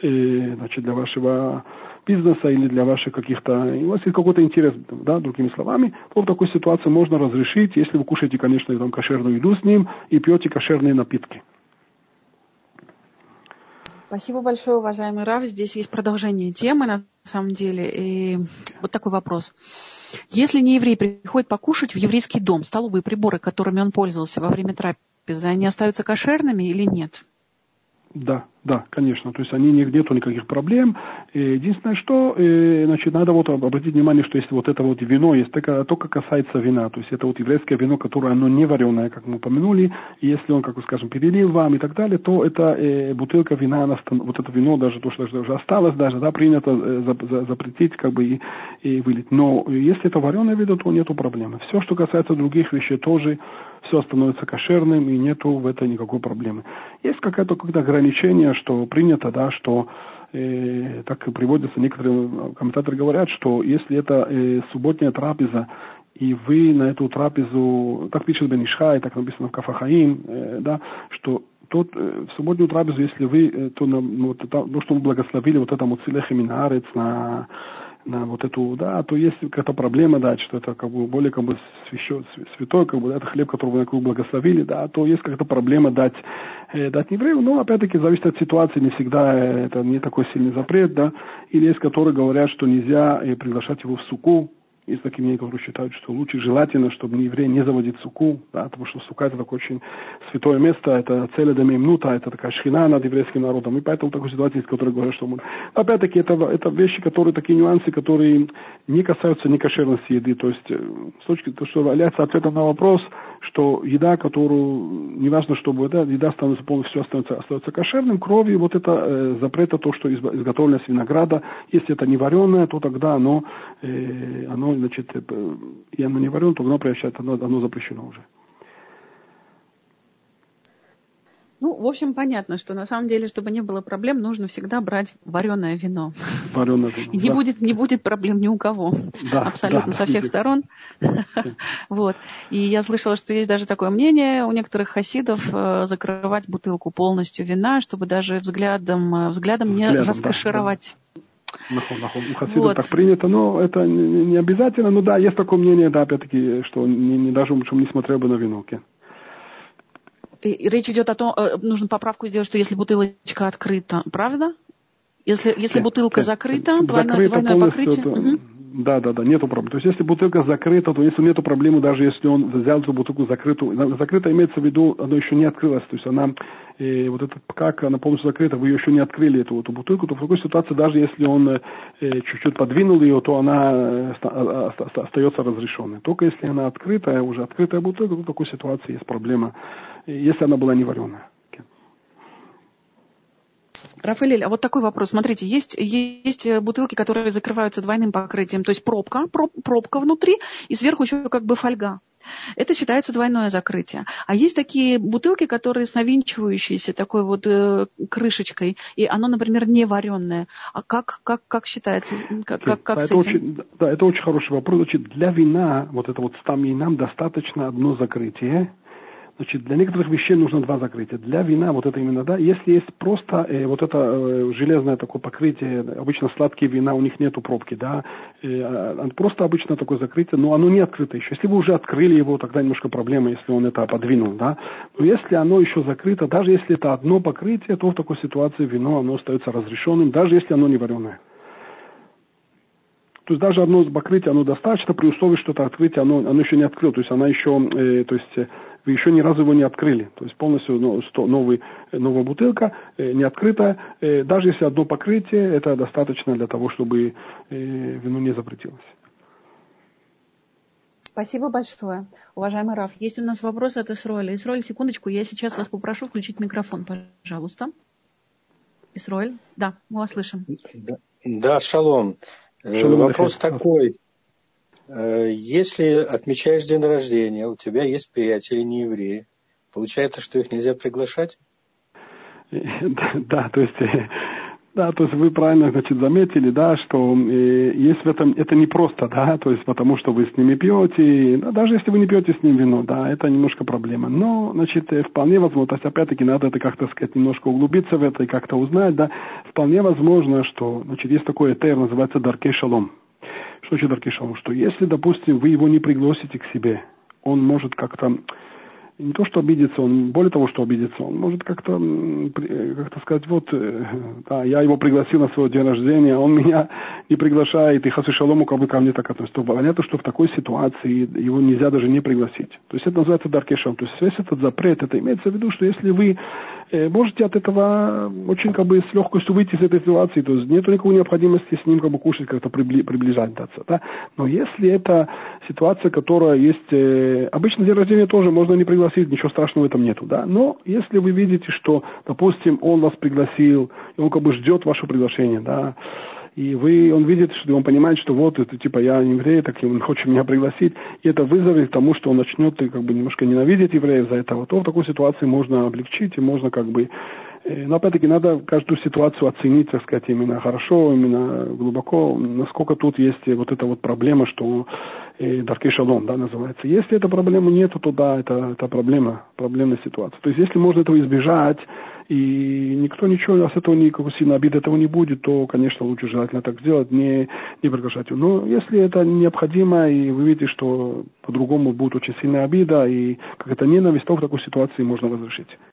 э, значит, для вашего бизнеса или для ваших каких-то, у вас есть какой-то интерес, да, другими словами, то в такой ситуации можно разрешить, если вы кушаете, конечно, там, кошерную еду с ним и пьете кошерные напитки. Спасибо большое, уважаемый Раф. Здесь есть продолжение темы, на самом деле. И вот такой вопрос. Если не еврей приходит покушать в еврейский дом, столовые приборы, которыми он пользовался во время трапезы, они остаются кошерными или нет? Да, да, конечно. То есть они не, нету никаких проблем. Единственное, что, э, значит, надо вот обратить внимание, что если вот это вот вино, есть только, только касается вина, то есть это вот еврейское вино, которое оно не вареное, как мы упомянули, и если он, как вы скажем, перелил вам и так далее, то это э, бутылка вина, она, вот это вино, даже то, что уже осталось, даже, да, принято э, за, за, запретить, как бы, и, и вылить. Но если это вареное вино, то нету проблемы. Все, что касается других вещей, тоже все становится кошерным и нету в этом никакой проблемы. Есть какое-то какое ограничение, что принято, да, что э, так и приводится, некоторые комментаторы говорят, что если это э, субботняя трапеза, и вы на эту трапезу, так пишет Бенишха, и так написано в Кафахаим, э, да, что тот, э, в субботнюю трапезу, если вы, э, то, на, ну, то, то, что вы благословили вот этому Цилех на на вот эту, да, то есть какая-то проблема, да, что это как бы более как бы священ, святой, как бы, да, это хлеб, вы, как бы благословили, да, то есть какая-то проблема дать, э, дать еврею, но опять-таки зависит от ситуации, не всегда э, это не такой сильный запрет, да, или есть, которые говорят, что нельзя э, приглашать его в суку, есть такие мнения, которые считают, что лучше желательно, чтобы не еврей не заводить суку, да, потому что сука это такое очень святое место, это цель минута, это такая шхина над еврейским народом. И поэтому такой ситуации, есть, которые говорят, что мы... Опять-таки, это, это вещи, которые, такие нюансы, которые не касаются некошерности еды. То есть, э, с точки зрения, что является ответом на вопрос, что еда, которую, неважно, чтобы да, еда становится полностью остается, остается кошерным, крови, вот это э, запрета, то, что изготовлено с винограда, если это не вареное, то тогда оно, э, оно значит, э, и оно не вареное, то оно превращается, оно, оно запрещено уже. Ну, в общем, понятно, что на самом деле, чтобы не было проблем, нужно всегда брать вареное вино. Вареное вино. И не, да. будет, не будет проблем ни у кого. Да, Абсолютно да, со всех да. сторон. Вот. И я слышала, что есть даже такое мнение у некоторых хасидов э, закрывать бутылку полностью вина, чтобы даже взглядом, э, взглядом не раскошировать. Нахон, нахон. У хасидов вот. так принято, но это не, не обязательно. Ну да, есть такое мнение, да, опять-таки, что не, не даже лучше не смотрел бы на вино. Речь идет о том, э, нужно поправку сделать, что если бутылочка открыта, правда? Если, если бутылка закрыта, двойное, двойное покрытие. То, угу. Да, да, да, нету проблем. То есть если бутылка закрыта, то если нету проблемы, даже если он взял эту бутылку закрытую, закрыта имеется в виду, она еще не открылась, то есть она, э, вот этот, как она полностью закрыта, вы ее еще не открыли, эту, эту бутылку, то в такой ситуации, даже если он э, чуть-чуть подвинул ее, то она э, а, остается разрешенной. Только если она открытая, уже открытая бутылка, то в такой ситуации есть проблема, если она была не вареная. Рафаэль, а вот такой вопрос. Смотрите, есть, есть бутылки, которые закрываются двойным покрытием, то есть пробка, проб, пробка внутри, и сверху еще как бы фольга. Это считается двойное закрытие. А есть такие бутылки, которые с навинчивающейся такой вот э, крышечкой, и оно, например, не вареное. А как, как, как считается? Как, как, как это? Очень, да, это очень хороший вопрос. Значит, для вина, вот это вот стаминам достаточно одно закрытие, Значит, для некоторых вещей нужно два закрытия. Для вина вот это именно, да, если есть просто э, вот это э, железное такое покрытие, обычно сладкие вина, у них нету пробки, да, э, а, просто обычно такое закрытие, но оно не открыто еще. Если вы уже открыли его, тогда немножко проблема, если он это подвинул, да. Но если оно еще закрыто, даже если это одно покрытие, то в такой ситуации вино, оно остается разрешенным, даже если оно не вареное. То есть даже одно покрытие, оно достаточно, при условии, что это открытие, оно, оно еще не открыло, то есть она еще, э, то есть вы еще ни разу его не открыли. То есть полностью ну, новый, новая бутылка, э, не открытая. Э, даже если одно покрытие, это достаточно для того, чтобы э, вино не запретилось. Спасибо большое, уважаемый Раф. Есть у нас вопрос от Исроиля. Исроиль, секундочку, я сейчас вас попрошу включить микрофон, пожалуйста. Исроиль, да, мы вас слышим. Да, да шалом. шалом вопрос такой. Э, если отмечаешь день рождения, у тебя есть приятели не евреи, получается, что их нельзя приглашать? Да, то есть, да, то есть вы правильно, значит, заметили, да, что э, есть в этом, это не просто, да, то есть потому что вы с ними пьете, да, даже если вы не пьете с ним вино, да, это немножко проблема. Но, значит, э, вполне возможно, то есть опять-таки надо это как-то сказать, немножко углубиться в это и как-то узнать, да, вполне возможно, что, значит, есть такое этер, называется Даркей Шалом. Значит Даркишалом? Что если, допустим, вы его не пригласите к себе, он может как-то не то, что обидеться, он, более того, что обидеться, он может как-то, как-то сказать, вот, э, да, я его пригласил на свой день рождения, он меня не приглашает, и хасу шалому как бы ко мне так относится. То понятно, что в такой ситуации его нельзя даже не пригласить. То есть это называется даркешем. То есть весь этот запрет, это имеется в виду, что если вы э, можете от этого очень как бы с легкостью выйти из этой ситуации, то есть нет никакой необходимости с ним как бы кушать, как-то прибли, приближать, да. Но если это ситуация, которая есть, э, обычно день рождения тоже можно не пригласить, ничего страшного в этом нету, да. Но если вы видите, что, допустим, он вас пригласил, он как бы ждет ваше приглашение, да, и вы, он видит, что он понимает, что вот, это типа я не еврей, так он хочет меня пригласить, и это вызовет к тому, что он начнет как бы немножко ненавидеть евреев за это, то в такой ситуации можно облегчить, и можно как бы э, но опять-таки надо каждую ситуацию оценить, так сказать, именно хорошо, именно глубоко, насколько тут есть вот эта вот проблема, что и Даркей Шалом, да, называется. Если эта проблема нет, то да, это, это проблема, проблемная ситуация. То есть если можно этого избежать, и никто ничего с этого никакого сильно обиды этого не будет, то, конечно, лучше желательно так сделать, не, не приглашать. Но если это необходимо, и вы видите, что по-другому будет очень сильная обида, и как это ненависть, то в такой ситуации можно разрешить.